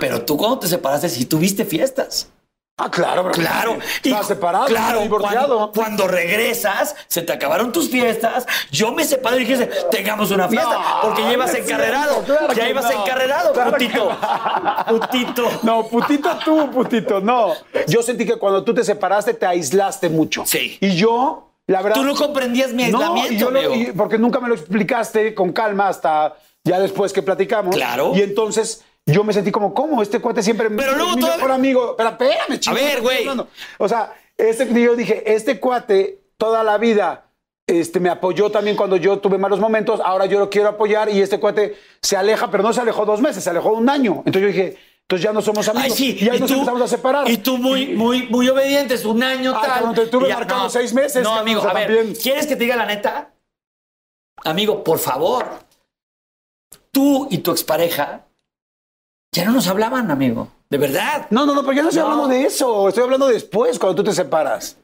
Pero tú cuando te separaste sí tuviste fiestas. Ah, claro, pero Claro. Estaba separado, claro, divorciado. Cuando, cuando regresas, se te acabaron tus fiestas. Yo me separé y dije, tengamos una fiesta. No, porque ya ibas no encarrerado. claro ya ibas no. encarrerado, Claro putito. Putito. No, putito tú, putito, no. Yo sentí que cuando tú te separaste te aislaste mucho. Sí. Y yo La verdad. Tú no comprendías mi No, aislamiento, y yo lo- y- porque nunca me lo explicaste con calma hasta ya después que platicamos. Claro. Y entonces yo me sentí como, ¿cómo? Este cuate siempre Pero es luego mi todavía- mejor amigo. Pero espérame, chico. ver, güey. O sea, este, yo dije, este cuate toda la vida este, me apoyó también cuando yo tuve malos momentos. Ahora yo lo quiero apoyar y este cuate se aleja, pero no se alejó dos meses, se alejó un año. Entonces yo dije, entonces ya no somos amigos. Ay, sí. Y ahí nos empezamos a separar. Y tú muy, muy, muy obedientes, un año Ay, tal. te tuve ya- marcado seis meses, No, amigo, a ver, también. ¿quieres que te diga la neta? Amigo, por favor. Tú y tu expareja ya no nos hablaban, amigo. De verdad. No, no, no, pero yo no estoy No. hablando de eso. Estoy hablando después, cuando tú te separas.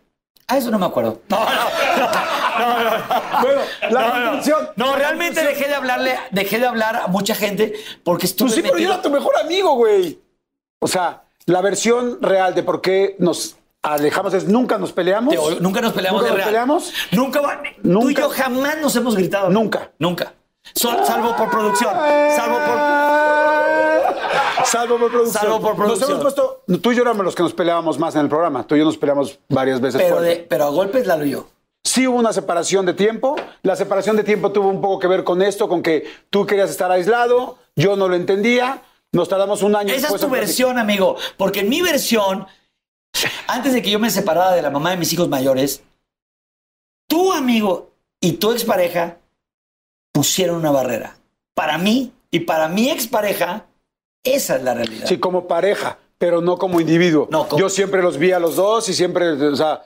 Ah, eso no me acuerdo. No, no. Bueno, la conclusión. No, realmente dejé de hablarle, dejé de hablar a mucha gente porque estuve Pues sí, pero yo era tu mejor amigo, güey. O sea, la versión real de por qué nos alejamos es nunca nos peleamos. Nunca nos peleamos ¿Nunca de nos real. peleamos? Nunca, va- Tú y Nunca. yo jamás nos hemos gritado. Nunca. Nunca. Sol- salvo por producción. Salvo por. Salvo por producción. Salvo por producción. Nos hemos puesto, tú y yo éramos los que nos peleábamos más en el programa. Tú y yo nos peleamos varias veces. Pero, fuerte. de, pero a golpes y yo. Sí hubo una separación de tiempo. La separación de tiempo tuvo un poco que ver con esto, con que tú querías estar aislado, yo no lo entendía. Nos tardamos un año. Esa es tu versión, amigo. Porque en mi versión, antes de que yo me separara de la mamá de mis hijos mayores, tu amigo y tu expareja pusieron una barrera. Para mí y para mi expareja, esa es la realidad. Sí, como pareja, pero no como individuo. No, como- Yo siempre los vi a los dos y siempre, o sea,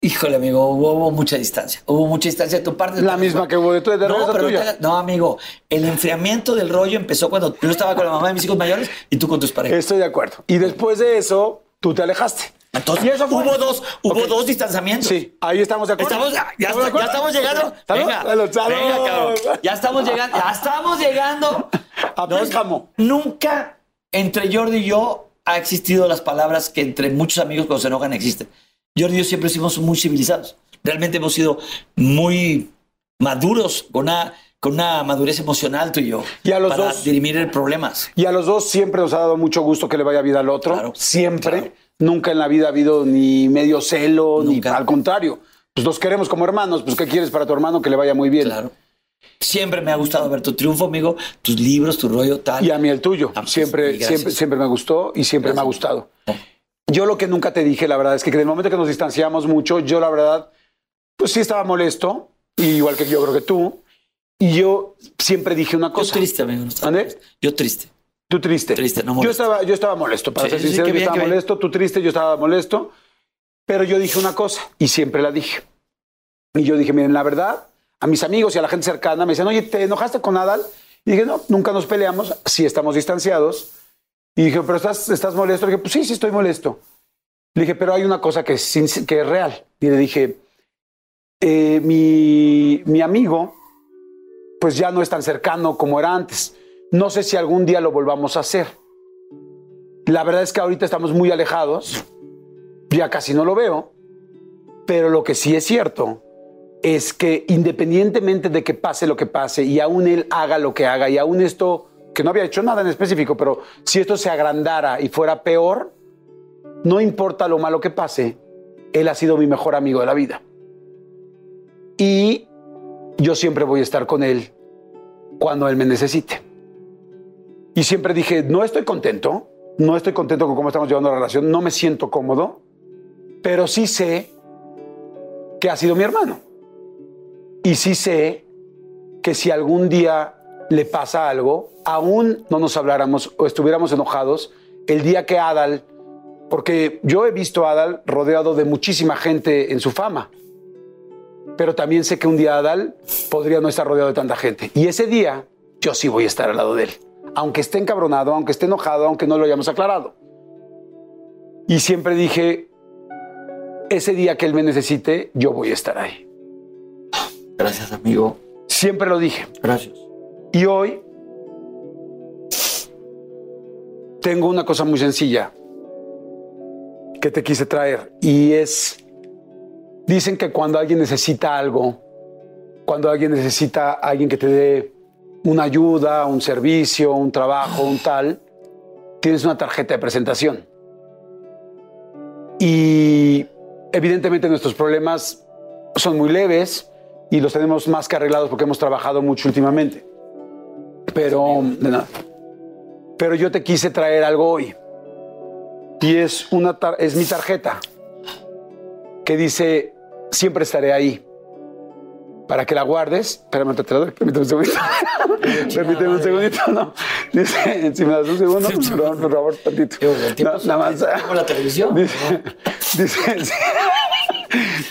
Híjole, amigo, hubo, hubo mucha distancia. Hubo mucha distancia de tu parte. la misma que hubo de tu de No, pero tuya. te no, amigo, el enfriamiento del rollo empezó cuando yo estaba con la mamá de mis hijos mayores y tú con tus parejas. Estoy de acuerdo. Y después de eso, tú te alejaste. Entonces, y eso fue- hubo dos, hubo dos distanciamientos. Sí, ahí estamos de acuerdo. Estamos, ya, ya, ¿Estamos ya estamos llegando. Venga, cabrón. Ya estamos llegando. Ya estamos llegando. A. Nunca Entre Jordi y yo ha existido las palabras que entre muchos amigos cuando se enojan existen. Jordi y yo siempre sido muy civilizados. Realmente hemos sido muy maduros, con una, con una madurez emocional tú y yo. Y a los para dos. dirimir problemas. Y a los dos siempre nos ha dado mucho gusto que le vaya vida al otro. Claro, siempre. claro. Nunca en la vida ha habido ni medio celo, Nunca. ni al contrario. Pues los queremos como hermanos. Pues, ¿qué quieres para tu hermano? Que le vaya muy bien. Claro. Siempre me ha gustado ver tu triunfo, amigo, tus libros, tu rollo, tal. Y a mí el tuyo. Ah, pues, siempre, siempre, siempre me gustó y siempre me ha gustado. Yo lo que nunca te dije, la verdad, es que en el momento que nos distanciamos mucho, yo la verdad, pues sí estaba molesto, igual que yo creo que tú. Y yo siempre dije una Yo cosa. triste, amigo. no. Yo triste. Tú triste. Triste, no yo estaba, yo estaba molesto, para Sí, ser sí, sincero, yo bien, estaba bien. molesto, tú triste, yo estaba molesto. Pero yo dije una cosa y siempre la dije. Y yo dije, miren, la verdad, a mis amigos y a la gente cercana me decían, oye, ¿te enojaste con Adal? Y dije, no, nunca nos peleamos, sí estamos distanciados. Y dije, pero estás, estás molesto. Le dije, pues sí, sí estoy molesto. Le dije, pero hay una cosa que es, sin- que es real. Y le dije, eh, mi, mi amigo, pues ya no es tan cercano como era antes. No sé si algún día lo volvamos a hacer. La verdad es que ahorita estamos muy alejados, ya casi no lo veo, pero lo que sí es cierto es que independientemente de que pase lo que pase y aún él haga lo que haga y aún esto, que no había hecho nada en específico, pero si esto se agrandara y fuera peor, no importa lo malo que pase, él ha sido mi mejor amigo de la vida. Y yo siempre voy a estar con él cuando él me necesite. Y siempre dije, no estoy contento, no estoy contento con cómo estamos llevando la relación, no me siento cómodo, pero sí sé que ha sido mi hermano. Y sí sé que si algún día le pasa algo, aún no nos habláramos o estuviéramos enojados, el día que Adal, porque yo he visto a Adal rodeado de muchísima gente en su fama, pero también sé que un día Adal podría no estar rodeado de tanta gente. Y ese día yo sí voy a estar al lado de él, aunque esté encabronado, aunque esté enojado, aunque no lo hayamos aclarado. Y siempre dije, ese día que él me necesite, yo voy a estar ahí. Gracias, amigo. Siempre lo dije. Gracias. Y hoy tengo una cosa muy sencilla que te quise traer y es, dicen que cuando alguien necesita algo, cuando alguien necesita a alguien que te dé una ayuda, un servicio, un trabajo, un tal, tienes una tarjeta de presentación. Y evidentemente nuestros problemas son muy leves y los tenemos más que arreglados porque hemos trabajado mucho últimamente. Pero, de nada. Pero yo te quise traer algo hoy. Y es, una es mi tarjeta que dice, siempre estaré ahí. Para que la guardes. Espérame, te doy. Permíteme un segundito. Permíteme un segundito. No. Dice, si me das un segundo, perdón, por favor, tantito. No, nada más. como la televisión. Dice, dice,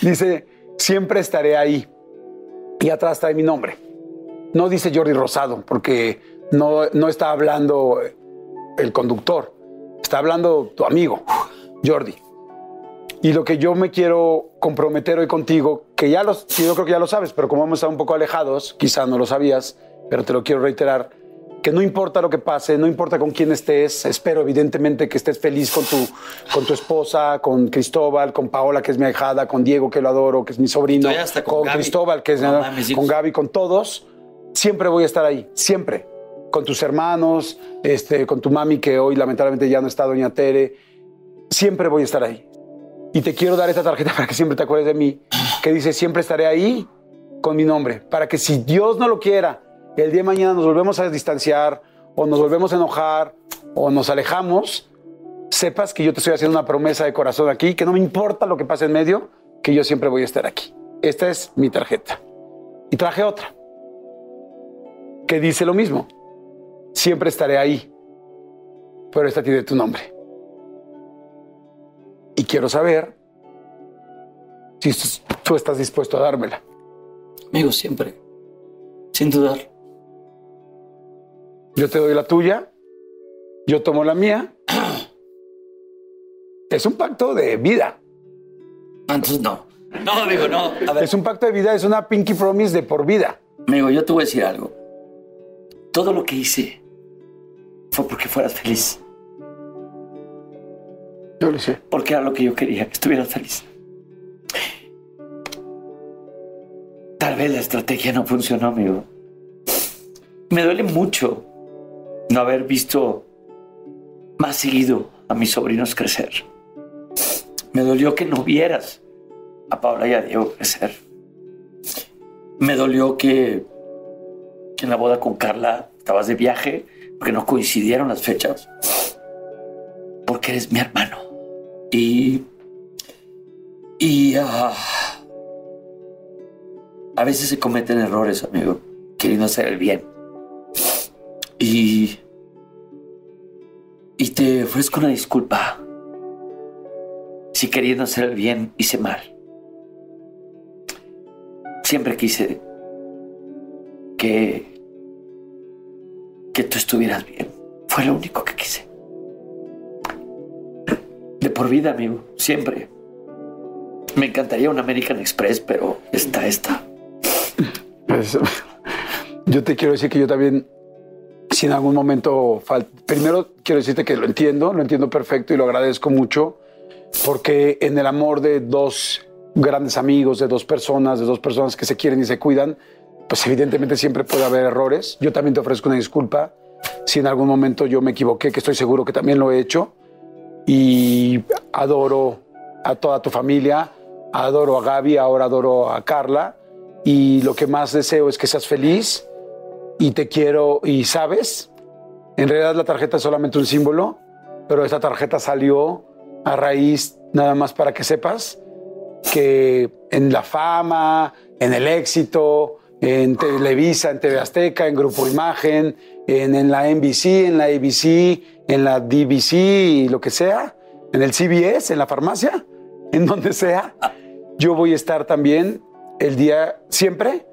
dice, siempre estaré ahí. Y atrás está mi nombre. No dice Jordi Rosado, porque no, no está hablando el conductor. Está hablando tu amigo, Jordi. Y lo que yo me quiero comprometer hoy contigo, que ya los, yo creo que ya lo sabes, pero como hemos estado un poco alejados, quizá no lo sabías, pero te lo quiero reiterar, que no importa lo que pase, no importa con quién estés, espero evidentemente que estés feliz con tu, con tu esposa, con Cristóbal, con Paola, que es mi ahijada, con Diego, que lo adoro, que es mi sobrino, hasta con con Gaby, Cristóbal, que es mis hijos. con Gaby, con todos. Siempre voy a estar ahí, siempre. Con tus hermanos, este, con tu mami, que hoy lamentablemente ya no está, doña Tere. Siempre voy a estar ahí. Y te quiero dar esta tarjeta para que siempre te acuerdes de mí, que dice, siempre estaré ahí con mi nombre, para que si Dios no lo quiera, el día de mañana nos volvemos a distanciar o nos volvemos a enojar o nos alejamos, sepas que yo te estoy haciendo una promesa de corazón aquí, que no me importa lo que pase en medio, que yo siempre voy a estar aquí. Esta es mi tarjeta. Y traje otra, que dice lo mismo, siempre estaré ahí, pero esta tiene tu nombre. Y quiero saber si tú estás dispuesto a dármela. Amigo, siempre. Sin dudar. Yo te doy la tuya, yo tomo la mía. Es un pacto de vida. Entonces no. No, amigo, no. A ver, Es un pacto de vida, es una pinky promise de por vida. amigo, yo te voy a decir algo. Todo lo que hice fue porque fueras feliz. Yo lo sé. Porque era lo que yo quería, que estuvieras feliz. Tal vez la estrategia no funcionó, amigo. Me duele mucho no haber visto más seguido a mis sobrinos crecer. Me dolió que no vieras a Paula y a Diego crecer. Me dolió que, que en la boda con Carla estabas de viaje porque no coincidieron las fechas. Porque eres mi hermano. Y. Y. ah, a veces se cometen errores, amigo, queriendo hacer el bien. Y. Y te ofrezco una disculpa. Si queriendo hacer el bien hice mal. Siempre quise que. que tú estuvieras bien. Fue lo único que quise. Por vida, amigo. Siempre. Me encantaría un American Express, pero está esta. Pues, yo te quiero decir que yo también, si en algún momento falta, primero quiero decirte que lo entiendo, lo entiendo perfecto y lo agradezco mucho, porque en el amor de dos grandes amigos, de dos personas, de dos personas que se quieren y se cuidan, pues evidentemente siempre puede haber errores. Yo también te ofrezco una disculpa si en algún momento yo me equivoqué, que estoy seguro que también lo he hecho. Y adoro a toda tu familia, adoro a Gaby, ahora adoro a Carla. Y lo que más deseo es que seas feliz y te quiero y sabes, en realidad la tarjeta es solamente un símbolo, pero esta tarjeta salió a raíz, nada más para que sepas, que en la fama, en el éxito, en Televisa, en TV Azteca, en Grupo Imagen, en, en la NBC, en la ABC, en la DBC y lo que sea, en el CBS, en la farmacia, en donde sea, yo voy a estar también el día siempre,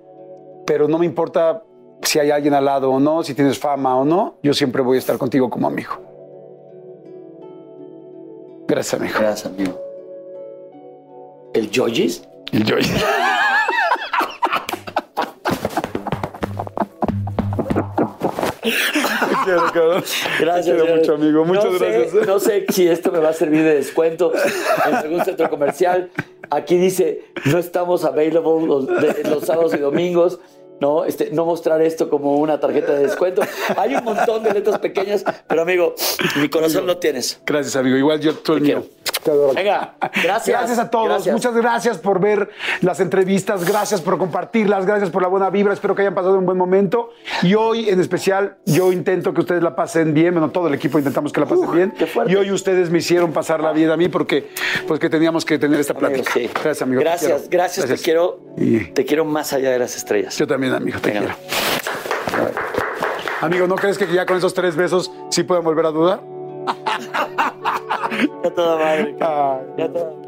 pero no me importa si hay alguien al lado o no, si tienes fama o no, yo siempre voy a estar contigo como amigo. Gracias, amigo. Gracias, amigo. ¿El Joyis? El Joy. quiero, cabrón. Gracias. Te quiero señor. mucho, amigo. Muchas No sé- gracias. no sé si esto me va a servir de descuento en algún centro comercial. Aquí dice, no estamos available los, de- los sábados y domingos. No, este, no mostrar esto como una tarjeta de descuento. Hay un montón de letras pequeñas, pero amigo, mi corazón lo tienes. Gracias, amigo. Igual yo, tú el mío. quiero. Te adoro. Venga, gracias. Gracias a todos. Gracias. Muchas gracias por ver las entrevistas. Gracias por compartirlas. Gracias por la buena vibra. Espero que hayan pasado un buen momento. Y hoy, en especial, yo intento que ustedes la pasen bien. Bueno, todo el equipo intentamos que la pasen bien. qué. Y hoy ustedes me hicieron pasar la vida a mí porque pues que teníamos que tener esta Amigo, plática. sí. Gracias, amigo. te Gracias, gracias, Te quiero. Y- Te quiero más allá de las estrellas. Yo también, amigo, te Venga. quiero. Amigo, ¿no crees que ya con esos tres besos sí pueden volver a dudar? Ya toda madre. Ay. Ya toda.